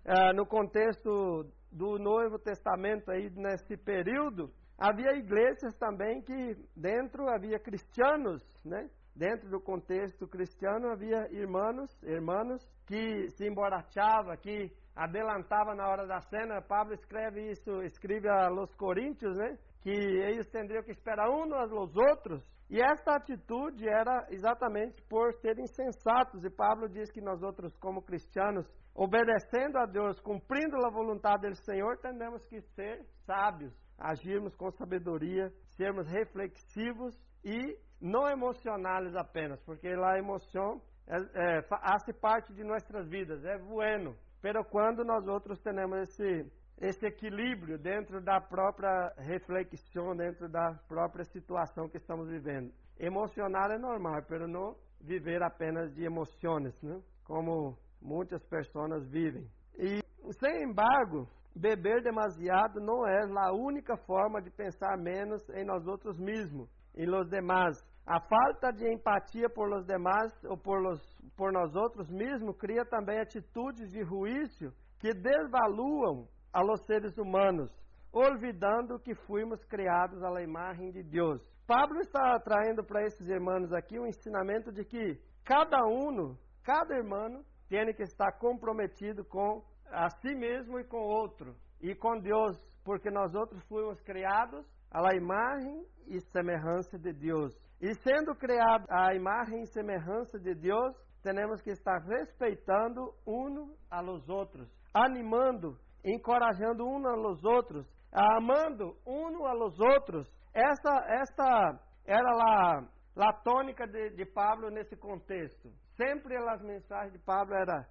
eh, no contexto do Novo Testamento aí nesse período, havia igrejas também que dentro havia cristianos, né? Dentro do contexto cristiano havia irmãos, irmãos que se emborrachavam, que adelantava na hora da cena. Pablo escreve isso, escreve a los Coríntios, né? Que eles teriam que esperar uns aos outros. E essa atitude era exatamente por serem sensatos. E Pablo diz que nós outros, como cristianos, obedecendo a Deus, cumprindo a vontade do Senhor, temos que ser sábios, agirmos com sabedoria, sermos reflexivos e não emocionais apenas, porque a emoção é, é, faz parte de nossas vidas, é bueno. Pero quando nós outros temos esse esse equilíbrio dentro da própria reflexão, dentro da própria situação que estamos vivendo. Emocionar é normal, mas não viver apenas de emoções, né? como muitas pessoas vivem. E, sem embargo, beber demasiado não é a única forma de pensar menos em nós outros mesmos, em los demás. A falta de empatia por los demás ou por, los, por nós outros mesmos cria também atitudes de juízo que desvaluam a los seres humanos, olvidando que fomos criados à imagem de Deus. Pablo está trazendo para esses irmãos aqui o ensinamento de que cada um, cada irmão, tem que estar comprometido com a si mesmo e com outro, e com Deus, porque nós outros fomos criados à imagem e semelhança de Deus. E sendo criados à imagem e semelhança de Deus, temos que estar respeitando um a los outros, animando encorajando uns aos outros, amando uns aos outros. Essa, esta era a, a tônica de, de Pablo nesse contexto. Sempre as mensagens de Pablo era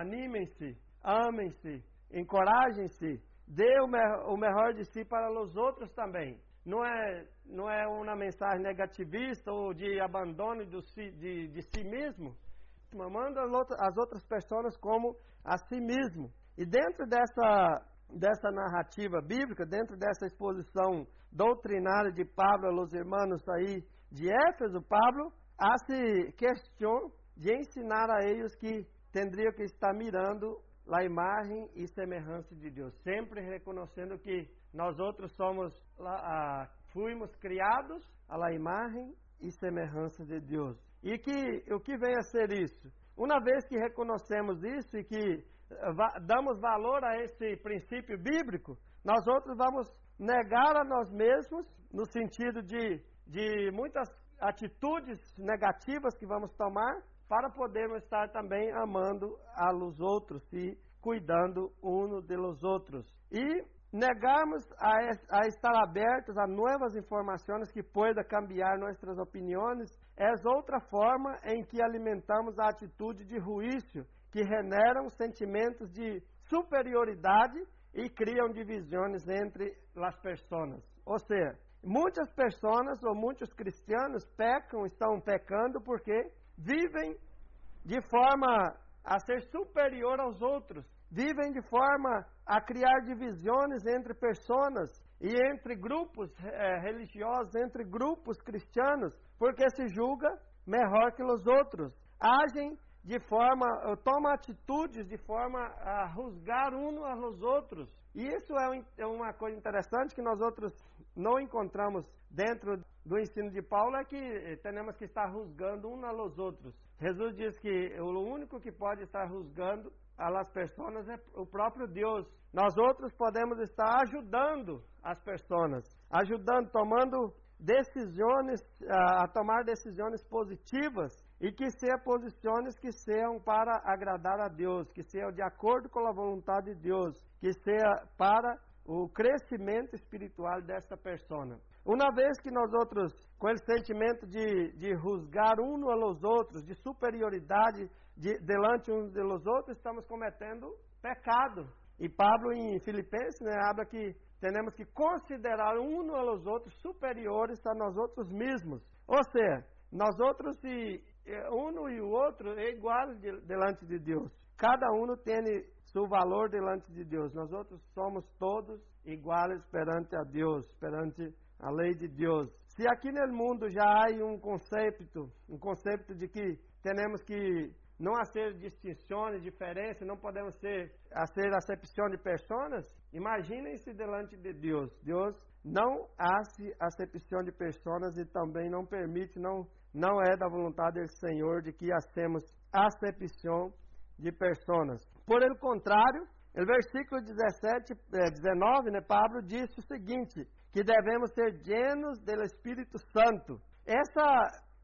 animem-se, amem-se, encorajem-se, dê o, me, o melhor de si para os outros também. Não é, não é uma mensagem negativista ou de abandono do, de, de si mesmo, amando as outras pessoas como a si mesmo. E dentro dessa, dessa narrativa bíblica, dentro dessa exposição doutrinária de Pablo aos irmãos aí de Éfeso, Pablo se questão de ensinar a eles que tendria que estar mirando a imagem e semelhança de Deus, sempre reconhecendo que nós outros somos, ah, fomos criados à imagem e semelhança de Deus. E que o que vem a ser isso? Uma vez que reconhecemos isso e que damos valor a esse princípio bíblico, nós outros vamos negar a nós mesmos, no sentido de, de muitas atitudes negativas que vamos tomar, para podermos estar também amando a los outros e cuidando uns dos outros. E negarmos a, a, estar abertos a novas informações que podem cambiar nossas opiniões é outra forma em que alimentamos a atitude de ruício, que generam sentimentos de superioridade e criam divisões entre as pessoas. Ou seja, muitas pessoas ou muitos cristianos pecam, estão pecando porque vivem de forma a ser superior aos outros, vivem de forma a criar divisões entre pessoas e entre grupos é, religiosos, entre grupos cristianos, porque se julga melhor que os outros. Agem de forma, tomam atitudes de forma a rusgar uns aos outros. E isso é, um, é uma coisa interessante que nós outros não encontramos dentro do ensino de Paulo, é que temos que estar rusgando uns aos outros. Jesus diz que o único que pode estar rusgando as pessoas é o próprio Deus. Nós outros podemos estar ajudando as pessoas, ajudando, tomando decisões, a tomar decisões positivas e que sejam posições que sejam para agradar a Deus, que sejam de acordo com a vontade de Deus, que seja para o crescimento espiritual desta pessoa. Uma vez que nós outros, com esse sentimento de, de rusgar uns aos outros, de superioridade de, delante uns dos outros, estamos cometendo pecado. E Pablo, em Filipenses, né, habla que temos que considerar uns aos outros superiores a nós outros mesmos. Ou seja, nós outros, e, um e o outro, é igual de, delante de Deus. Cada um tem seu valor delante de Deus. Nós outros somos todos iguais perante a Deus, perante a lei de Deus. Se aqui no mundo já há um conceito, um conceito de que temos que não fazer distinções, diferenças, não podemos ser fazer acepção de pessoas, imaginem-se delante de Deus. Deus não hace acepção de pessoas e também não permite, não, não é da vontade do Senhor de que hacemos acepção de pessoas. Por el contrário, o versículo 17, 19, eh, né, Pablo diz o seguinte: que devemos ser llenos do Espírito Santo. Essa,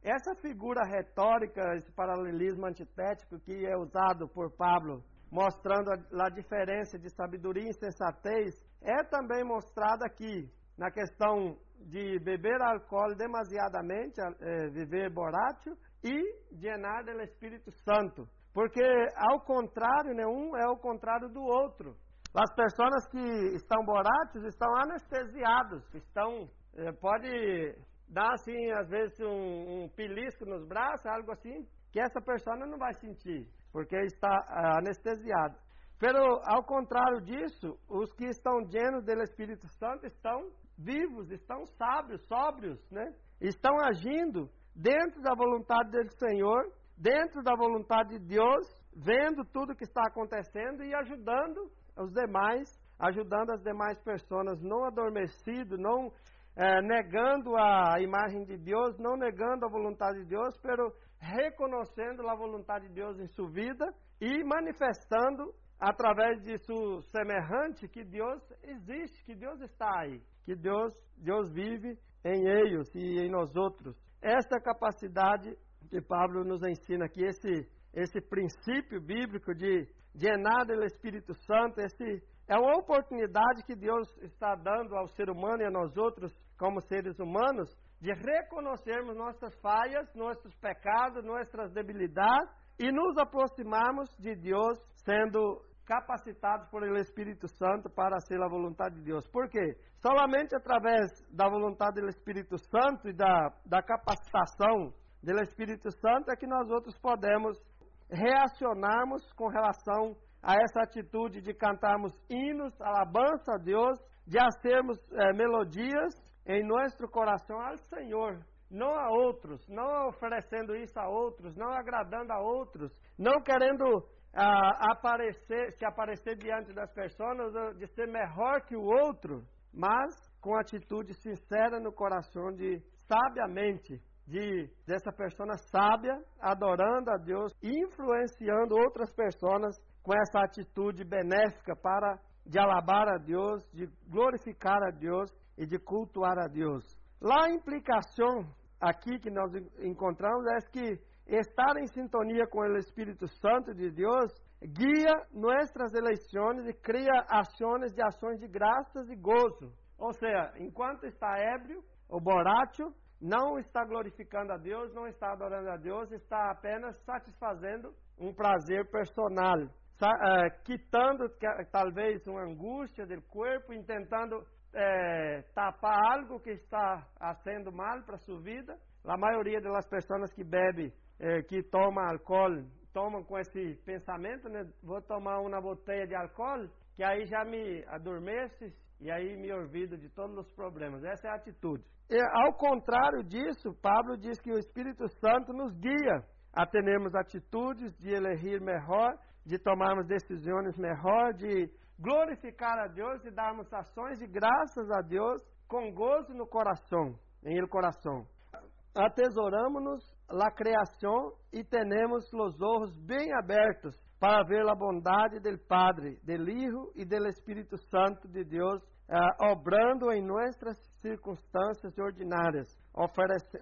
essa figura retórica, esse paralelismo antitético que é usado por Pablo, mostrando a, a diferença de sabedoria e sensatez, é também mostrada aqui na questão de beber álcool demasiadamente, é, viver borracho e llenar do Espírito Santo. Porque, ao contrário, né, um é o contrário do outro. As pessoas que estão borates estão anestesiados, estão eh, pode dar assim às vezes um, um pilisco nos braços, algo assim, que essa pessoa não vai sentir, porque está ah, anestesiado. Pero ao contrário disso, os que estão llenos do Espírito Santo estão vivos, estão sábios, sóbrios, né? Estão agindo dentro da vontade do Senhor, dentro da vontade de Deus, vendo tudo que está acontecendo e ajudando os demais, ajudando as demais pessoas, não adormecido, não é, negando a imagem de Deus, não negando a vontade de Deus, pero reconhecendo a vontade de Deus em sua vida e manifestando através de seu semelhante que Deus existe, que Deus está aí, que Deus, Deus vive em eles e em nós outros. Esta capacidade que Pablo nos ensina aqui, esse, esse princípio bíblico de llenar do Espírito Santo, esse é uma oportunidade que Deus está dando ao ser humano e a nós outros, como seres humanos, de reconhecermos nossas falhas, nossos pecados, nossas debilidades e nos aproximarmos de Deus, sendo capacitados por ele Espírito Santo para ser a vontade de Deus. Por quê? Solamente através da vontade do Espírito Santo e da, da capacitação do Espírito Santo é que nós outros podemos reacionarmos com relação a essa atitude de cantarmos hinos, alabança a Deus, de hacermos eh, melodias em nosso coração ao Senhor. não a outros, não oferecendo isso a outros, não agradando a outros, não querendo ah, aparecer, se aparecer diante das pessoas de ser melhor que o outro, mas com atitude sincera no coração de sabiamente de dessa pessoa sábia adorando a Deus, influenciando outras pessoas com essa atitude benéfica para de alabar a Deus, de glorificar a Deus e de cultuar a Deus. Lá a implicação aqui que nós encontramos é que estar em sintonia com o Espírito Santo de Deus guia nossas eleições e cria ações de ações de graças e gozo. Ou seja, enquanto está ébrio ou borracho, não está glorificando a Deus, não está adorando a Deus, está apenas satisfazendo um prazer personal, uh, quitando talvez uma angústia do corpo, tentando é, tapar algo que está fazendo mal para sua vida. A maioria das pessoas que bebe, é, que toma álcool, tomam com esse pensamento, né? Vou tomar uma botella de álcool, que aí já me adormece e aí me olvido de todos os problemas. Essa é a atitude. E, ao contrário disso, Pablo diz que o Espírito Santo nos guia a termos atitudes de elegir melhor, de tomarmos decisões melhor, de glorificar a Deus e darmos ações de graças a Deus com gozo no coração, em el coração. Atesoramos-nos a criação e temos os olhos bem abertos para ver a bondade do Padre, do Hijo e do Espírito Santo de Deus uh, obrando em nossas circunstâncias ordinárias,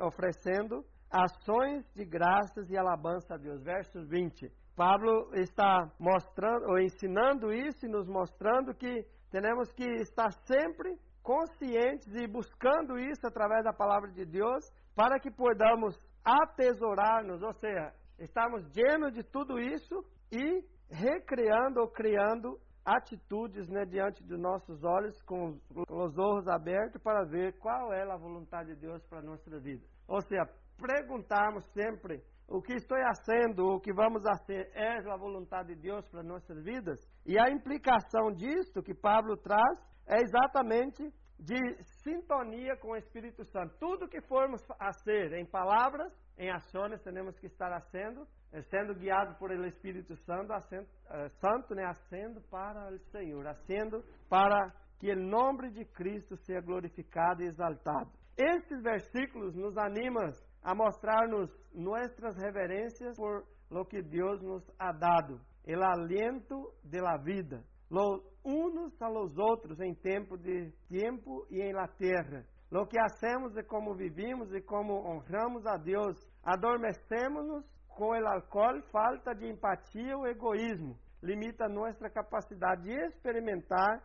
oferecendo ações de graças e alabança a Deus. Verso 20. Pablo está mostrando, ou ensinando isso e nos mostrando que temos que estar sempre conscientes e buscando isso através da palavra de Deus para que podamos atesourar-nos, ou seja, estamos llenos de tudo isso e recriando ou criando atitudes né, diante dos nossos olhos, com os olhos abertos, para ver qual é a vontade de Deus para a nossa vida. Ou seja, perguntarmos sempre o que estou fazendo, o que vamos fazer, é a vontade de Deus para nossas vidas? E a implicação disto que Pablo traz é exatamente de sintonia com o Espírito Santo. Tudo que formos a ser em palavras, em ações, temos que estar sendo eh, sendo guiado por el Espírito Santo, uh, Santo, né, acendo para o Senhor, acendo para que o nome de Cristo seja glorificado e exaltado. Estes versículos nos animam a mostrar-nos nossas reverências por lo que Deus nos ha dado, el aliento de la vida, los unos a los outros em tempo de tempo e em la terra. Lo que hacemos e como vivimos e como honramos a Deus, adormecemos-nos com o álcool, falta de empatia ou egoísmo limita nossa capacidade de experimentar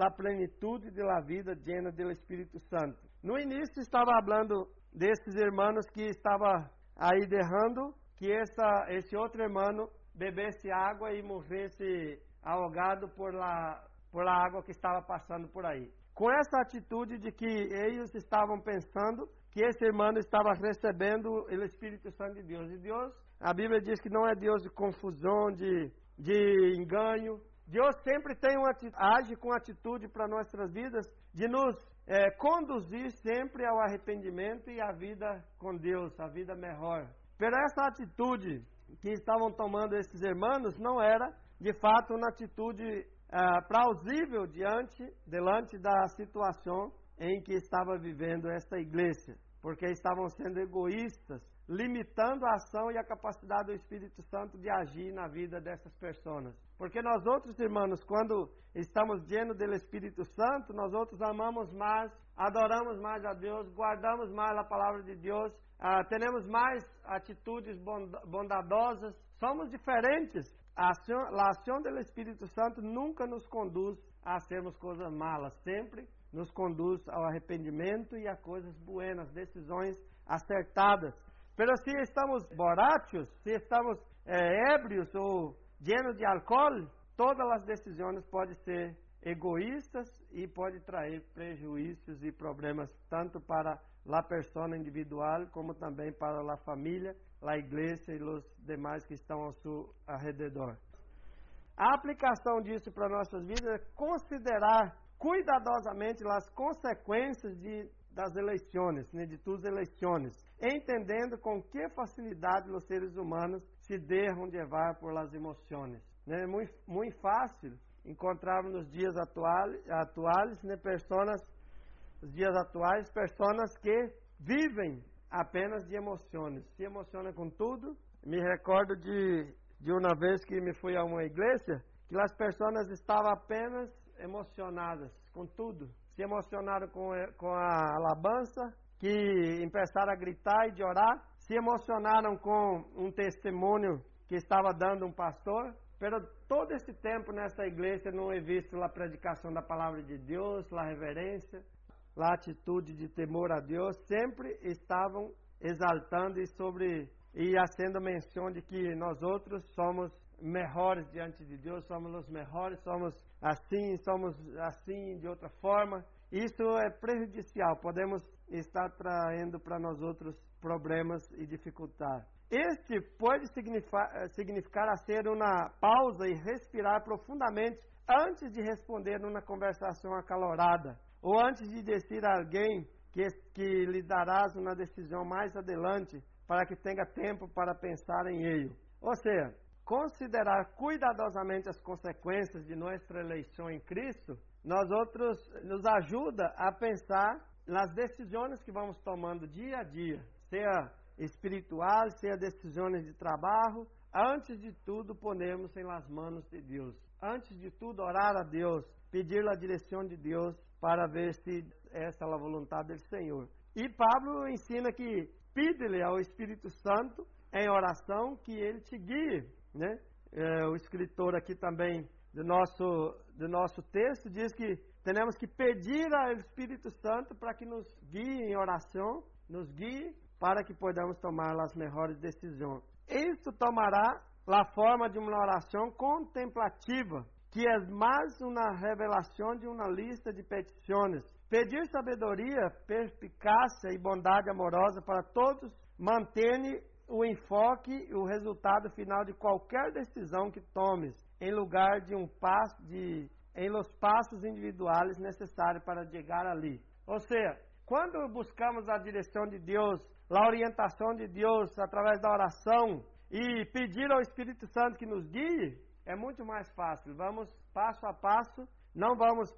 a plenitude da vida llena do Espírito Santo. No início estava falando desses irmãos que estava aí derrando que essa, esse outro irmão bebesse água e morresse ahogado por la, por la água que estava passando por aí. Com essa atitude de que eles estavam pensando que esse irmão estava recebendo o Espírito Santo de Deus. E Deus, a Bíblia diz que não é Deus de confusão, de, de engano. Deus sempre tem uma, age com atitude para nossas vidas de nos é, conduzir sempre ao arrependimento e à vida com Deus, a vida melhor. Pero essa atitude que estavam tomando esses irmãos não era, de fato, uma atitude é, plausível diante, delante da situação em que estava vivendo esta igreja porque estavam sendo egoístas, limitando a ação e a capacidade do Espírito Santo de agir na vida dessas pessoas. Porque nós outros, irmãos, quando estamos llenos do Espírito Santo, nós outros amamos mais, adoramos mais a Deus, guardamos mais a palavra de Deus, ah, temos mais atitudes bondadosas, somos diferentes. A ação, a ação do Espírito Santo nunca nos conduz a sermos coisas malas, sempre nos conduz ao arrependimento e a coisas buenas, decisões acertadas. Pero se estamos borrachos, se estamos é, ébrios ou llenos de álcool, todas as decisões podem ser egoístas e pode trazer prejuízos e problemas tanto para a pessoa individual como também para a família, a igreja e os demais que estão ao seu redor. A aplicação disso para nossas vidas é considerar cuidadosamente as consequências de das eleições, né, de tus eleições, entendendo com que facilidade os seres humanos se deixam levar por las emoções. É muito, muito fácil encontrarmos nos dias atuais, atuais né, pessoas, nos dias atuais, pessoas que vivem apenas de emoções, se emocionam com tudo. Me recordo de, de uma vez que me fui a uma igreja que as pessoas estavam apenas emocionadas com tudo. Se emocionaram com, com a alabança, que começaram a gritar e orar. Se emocionaram com um testemunho que estava dando um pastor. Pero todo esse tempo nessa igreja não é visto a predicação da palavra de Deus, a reverência, a atitude de temor a Deus. Sempre estavam exaltando e sobre e fazendo menção de que nós outros somos melhores diante de Deus, somos os melhores, somos assim, somos assim de outra forma. Isso é prejudicial, podemos estar traindo para nós outros problemas e dificultar. Este pode significar, significar a ser uma pausa e respirar profundamente antes de responder numa conversação acalorada, ou antes de dizer a alguém que, que lhe darás uma decisão mais adelante para que tenha tempo para pensar em ele. Ou seja, considerar cuidadosamente as consequências de nossa eleição em Cristo, nós outros nos ajuda a pensar nas decisões que vamos tomando dia a dia, seja espiritual, seja decisões de trabalho, antes de tudo ponemos em las manos de Deus. Antes de tudo orar a Deus, pedir a direção de Deus para ver se essa é a vontade do Senhor. E Pablo ensina que pide-lhe ao Espírito Santo em oração que ele te guie né? É, o escritor aqui também do nosso, do nosso texto diz que temos que pedir ao Espírito Santo para que nos guie em oração, nos guie para que podamos tomar as melhores decisões. Isso tomará a forma de uma oração contemplativa, que é mais uma revelação de uma lista de petições. Pedir sabedoria, perspicácia e bondade amorosa para todos mantém o enfoque e o resultado final de qualquer decisão que tomes, em lugar de um passo de em los passos individuais necessários para chegar ali. Ou seja, quando buscamos a direção de Deus, a orientação de Deus através da oração e pedir ao Espírito Santo que nos guie, é muito mais fácil. Vamos passo a passo, não vamos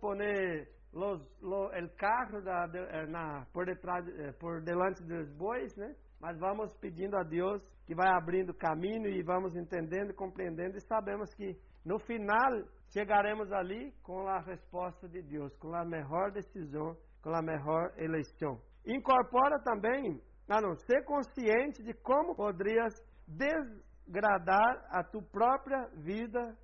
lo, el carro da, de, eh, na, por, detrás, eh, por delante dos bois, né? mas vamos pedindo a Deus que vai abrindo caminho e vamos entendendo, compreendendo e sabemos que no final chegaremos ali com a resposta de Deus, com a melhor decisão, com a melhor eleição. Incorpora também a não ser consciente de como poderias desgradar a tua própria vida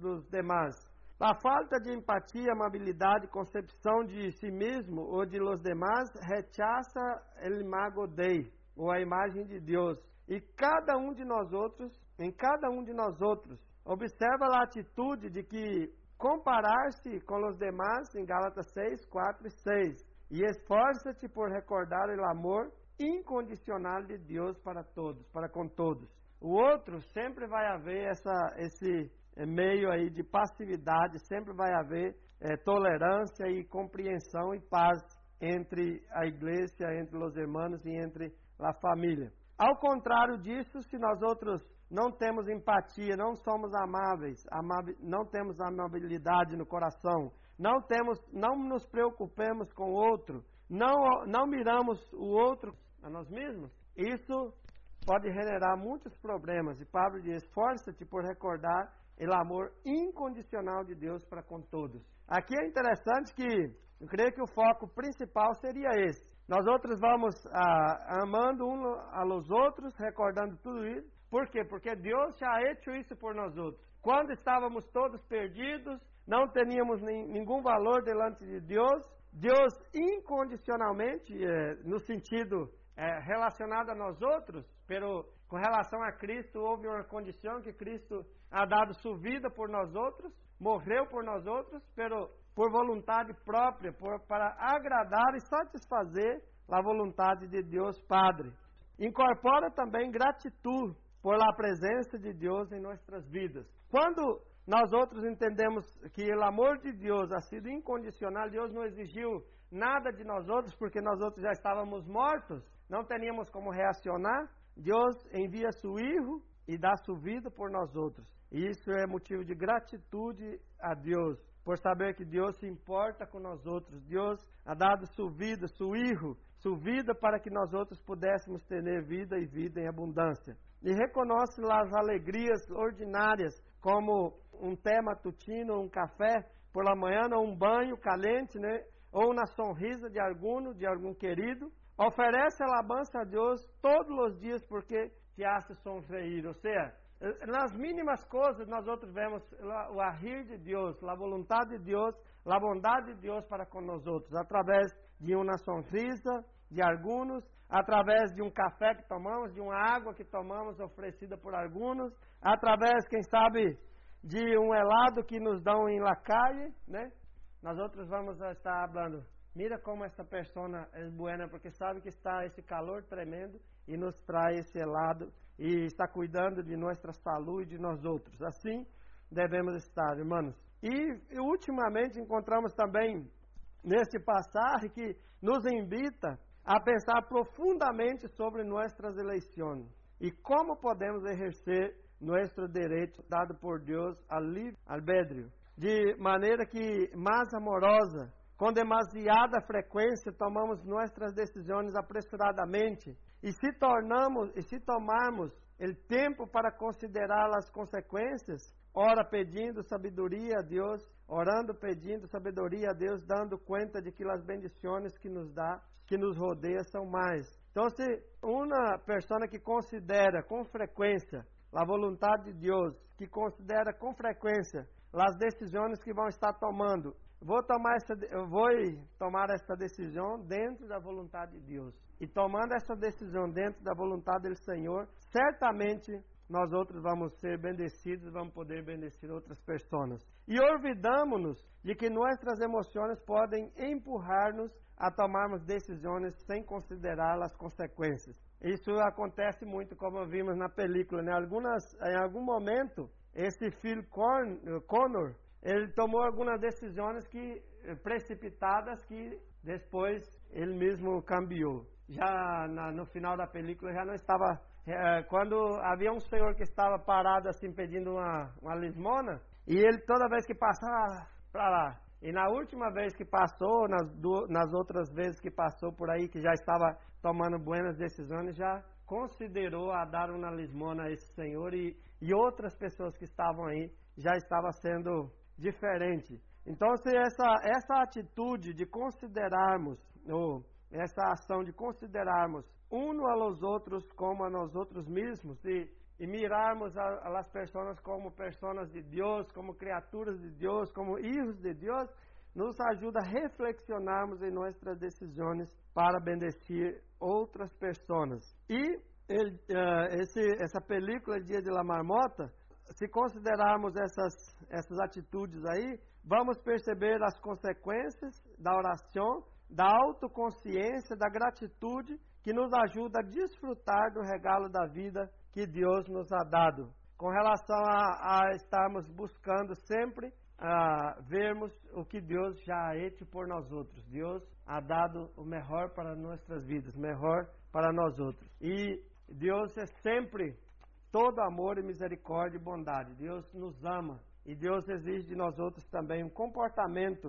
dos demais. A falta de empatia, amabilidade, concepção de si mesmo ou de los demás rechaça el imago Dei, ou a imagem de Deus. E cada um de nós outros, em cada um de nós outros, observa a atitude de que comparar-se com os demais em Gálatas 6, 4 e 6. E esforça-te por recordar o amor incondicional de Deus para todos, para com todos. O outro sempre vai haver essa, esse é, meio aí de passividade, sempre vai haver é, tolerância e compreensão e paz entre a igreja, entre os irmãos e entre a família. Ao contrário disso, se nós outros não temos empatia, não somos amáveis, não temos amabilidade no coração, não temos, não nos preocupemos com o outro, não, não miramos o outro a nós mesmos, isso pode generar muitos problemas. E Pablo diz: esforça-te por recordar o amor incondicional de Deus para com todos. Aqui é interessante que eu creio que o foco principal seria esse. Nós outros vamos ah, amando uns aos outros, recordando tudo isso. Por quê? Porque Deus já hecho isso por nós outros. Quando estávamos todos perdidos, não teníamos nenhum valor delante de Deus, Deus incondicionalmente, eh, no sentido eh, relacionado a nós outros, pero com relação a Cristo, houve uma condição que Cristo ha dado sua vida por nós outros, morreu por nós outros, pero por vontade própria, por, para agradar e satisfazer a vontade de Deus Padre. Incorpora também gratidão por a presença de Deus em nossas vidas. Quando nós outros entendemos que o amor de Deus ha sido incondicional, Deus não exigiu nada de nós outros, porque nós outros já estávamos mortos, não teríamos como reacionar. Deus envia seu Filho e dá sua vida por nós outros. E isso é motivo de gratitude a Deus, por saber que Deus se importa com nós outros. Deus ha dado sua vida, seu Filho, sua vida para que nós outros pudéssemos ter vida e vida em abundância. E reconhece as alegrias ordinárias, como um té matutino, um café por la manhã, ou um banho caliente, né? ou na sorrisa de algum, de algum querido. Oferece alabança a Deus todos os dias porque te hace sonreír. Ou seja, nas mínimas coisas nós outros vemos o agir de Deus, a vontade de Deus, a bondade de Deus para com nós outros, através de uma sonrisa de alguns, através de um café que tomamos, de uma água que tomamos oferecida por alguns, através, quem sabe, de um helado que nos dão em la calle, né? Nós outros vamos estar falando, mira como essa pessoa é buena, porque sabe que está esse calor tremendo e nos traz esse helado e está cuidando de nossa saúde e de nós outros. Assim devemos estar, irmãos. E, e ultimamente encontramos também neste passagem que nos invita a pensar profundamente sobre nossas eleições e como podemos exercer nosso direito dado por Deus ao livre albedrio, de maneira que mais amorosa, com demasiada frequência tomamos nossas decisões apressuradamente e se tornamos e se tomarmos o tempo para considerar as consequências, ora pedindo sabedoria a Deus, orando pedindo sabedoria a Deus, dando conta de que as bendições que nos dá, que nos rodeia são mais. Então, se uma pessoa que considera com frequência a vontade de Deus, que considera com frequência as decisões que vão estar tomando, vou tomar essa, vou tomar essa decisão dentro da vontade de Deus. E tomando essa decisão dentro da vontade do Senhor, certamente nós outros vamos ser bendecidos, vamos poder bendecer outras pessoas. E olvidamos-nos de que nossas emoções podem empurrar-nos a tomarmos decisões sem considerar as consequências. Isso acontece muito, como vimos na película. Né? Algumas, em algum momento, esse Phil Connor, ele tomou algumas decisões que precipitadas que depois ele mesmo cambiou já na, no final da película já não estava. É, quando havia um senhor que estava parado assim pedindo uma, uma lismona, e ele toda vez que passava para lá, e na última vez que passou, nas, do, nas outras vezes que passou por aí, que já estava tomando buenas decisões, já considerou a dar uma lismona a esse senhor e, e outras pessoas que estavam aí já estava sendo diferente. Então, se essa, essa atitude de considerarmos o essa ação de considerarmos um aos outros como a nós outros mesmos e, e mirarmos as pessoas como pessoas de Deus, como criaturas de Deus, como filhos de Deus, nos ajuda a reflexionarmos em nossas decisões para bendecir outras pessoas. E ele, uh, esse, essa película Dia de la Marmota, se considerarmos essas, essas atitudes aí, vamos perceber as consequências da oração da autoconsciência, da gratitude que nos ajuda a desfrutar do regalo da vida que Deus nos ha dado. Com relação a, a estarmos buscando sempre a vermos o que Deus já hecho por nós outros. Deus ha dado o melhor para nossas vidas, melhor para nós outros. E Deus é sempre todo amor e misericórdia e bondade. Deus nos ama e Deus exige de nós outros também um comportamento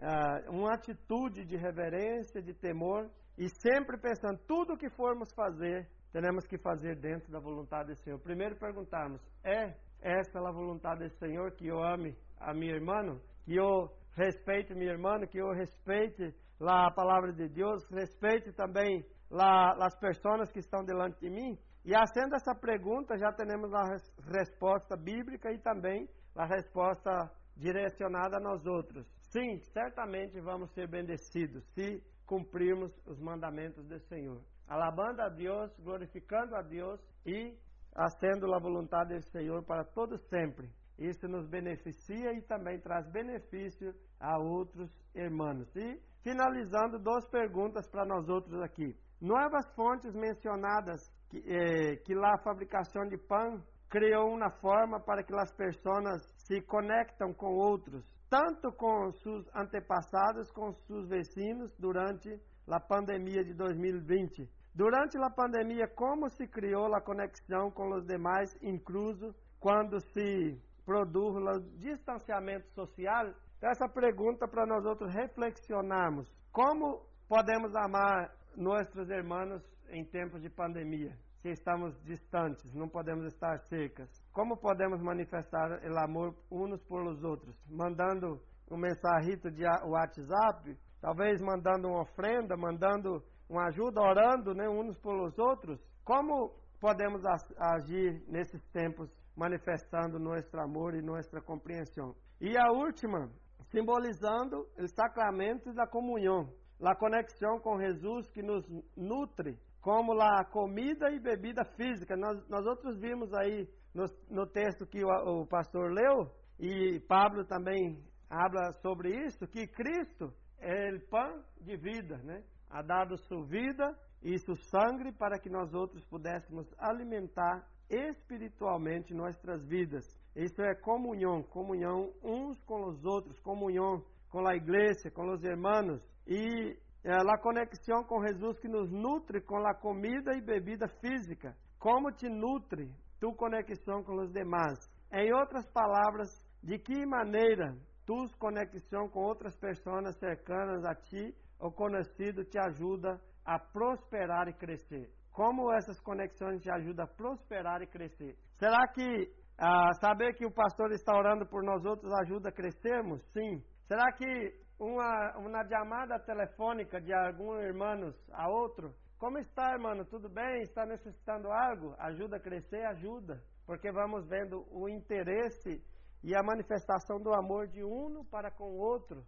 uh, uma atitude de reverência, de temor e sempre pensando tudo o que formos fazer, teremos que fazer dentro da vontade do Senhor. Primeiro perguntarmos: é essa a vontade do Senhor que eu ame a minha irmã, que eu respeite minha irmã, que eu respeite lá a palavra de Deus, respeite também lá as pessoas que estão delante de mim? E sendo essa pergunta, já temos a resposta bíblica e também a resposta direcionada a nós outros. Sim, certamente vamos ser bendecidos se cumprirmos os mandamentos do Senhor. Alabando a Deus, glorificando a Deus e fazendo a vontade do Senhor para todos sempre. Isso nos beneficia e também traz benefício a outros irmãos. E finalizando, duas perguntas para nós outros aqui. Novas fontes mencionadas que, eh, que lá a fabricação de pão criou uma forma para que as pessoas se conectam com outros tanto com seus antepassados, com seus vecinos, durante a pandemia de 2020. Durante a pandemia, como se criou a conexão com os demais, incluso quando se produz o distanciamento social? Então, essa pergunta para nós outros reflexionarmos. Como podemos amar nossos irmãos em tempos de pandemia? Se estamos distantes, não podemos estar secas. Como podemos manifestar o amor uns por os outros? Mandando um mensagito de WhatsApp, talvez mandando uma ofrenda, mandando uma ajuda, orando né, uns pelos outros. Como podemos agir nesses tempos manifestando nosso amor e nossa compreensão? E a última, simbolizando o sacramento da comunhão, a conexão com Jesus que nos nutre, como a comida e bebida física. Nós, nós outros vimos aí no, no texto que o, o pastor leu, e Pablo também habla sobre isso, que Cristo é o pão de vida, né? Ha dado sua vida e seu sangue para que nós outros pudéssemos alimentar espiritualmente nossas vidas. Isso é comunhão, comunhão uns com os outros, comunhão com a igreja, com os irmãos e é, a conexão com Jesus que nos nutre com a comida e bebida física. Como te nutre tu conexão com os demais? Em outras palavras, de que maneira tus conexão com outras pessoas cercanas a ti ou conhecido te ajuda a prosperar e crescer? Como essas conexões te ajudam a prosperar e crescer? Será que ah, saber que o pastor está orando por nós outros ajuda a crescermos? Sim. Será que uma, uma chamada telefônica de algum irmãos a outro? Como está, irmão? Tudo bem? Está necessitando algo? Ajuda a crescer? Ajuda. Porque vamos vendo o interesse e a manifestação do amor de um para com o outro,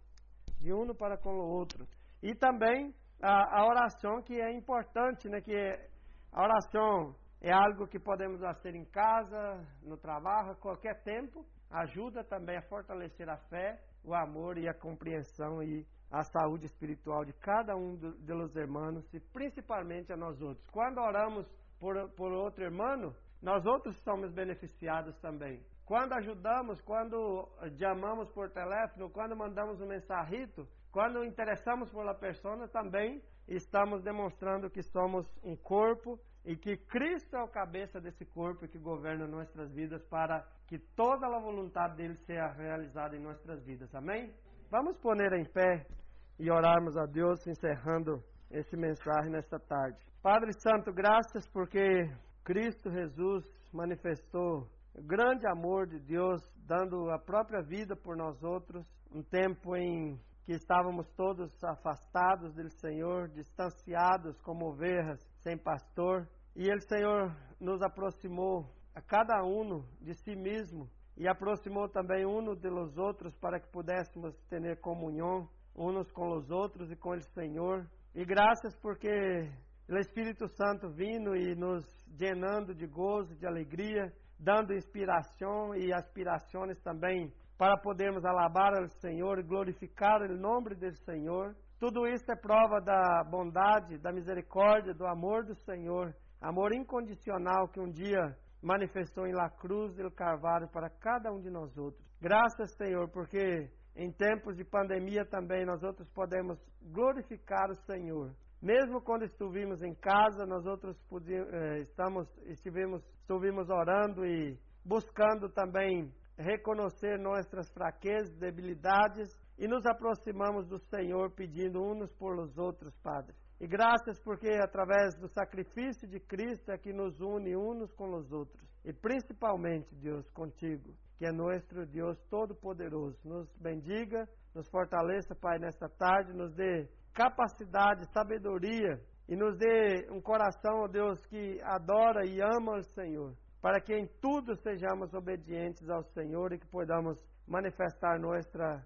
de um para com o outro. E também a, a oração que é importante, né? Que a oração é algo que podemos fazer em casa, no trabalho, a qualquer tempo. Ajuda também a fortalecer a fé, o amor e a compreensão e a saúde espiritual de cada um dos irmãos e principalmente a nós outros. Quando oramos por, por outro irmão, nós outros somos beneficiados também. Quando ajudamos, quando chamamos por telefone, quando mandamos um mensagito, quando interessamos uma pessoa, também estamos demonstrando que somos um corpo e que Cristo é o cabeça desse corpo que governa nossas vidas para que toda a vontade dele seja realizada em nossas vidas. Amém? Vamos pôr em pé e orarmos a Deus encerrando esse mensagem nesta tarde. Padre Santo, graças porque Cristo Jesus manifestou o grande amor de Deus, dando a própria vida por nós outros, um tempo em que estávamos todos afastados do Senhor, distanciados como ovelhas sem pastor, e ele, Senhor, nos aproximou a cada um de si mesmo e aproximou também um dos outros para que pudéssemos ter comunhão uns com os outros e com o Senhor. E graças porque o Espírito Santo vindo e nos llenando de gozo, de alegria, dando inspiração e aspirações também para podermos alabar ao Senhor e glorificar o nome do Senhor. Tudo isso é prova da bondade, da misericórdia, do amor do Senhor, amor incondicional que um dia manifestou em la cruz do Carvalho para cada um de nós outros. Graças, Senhor, porque em tempos de pandemia também nós outros podemos glorificar o Senhor mesmo quando estivemos em casa, nós outros eh, estamos, estivemos, estivemos orando e buscando também reconhecer nossas fraquezas, debilidades e nos aproximamos do Senhor pedindo uns por os outros, Padre. E graças porque através do sacrifício de Cristo é que nos une uns com os outros. E principalmente, Deus, contigo, que é nosso Deus Todo-Poderoso. Nos bendiga, nos fortaleça, Pai, nesta tarde, nos dê capacidade, sabedoria e nos dê um coração, ó Deus, que adora e ama o Senhor, para que em tudo sejamos obedientes ao Senhor e que podamos manifestar nossa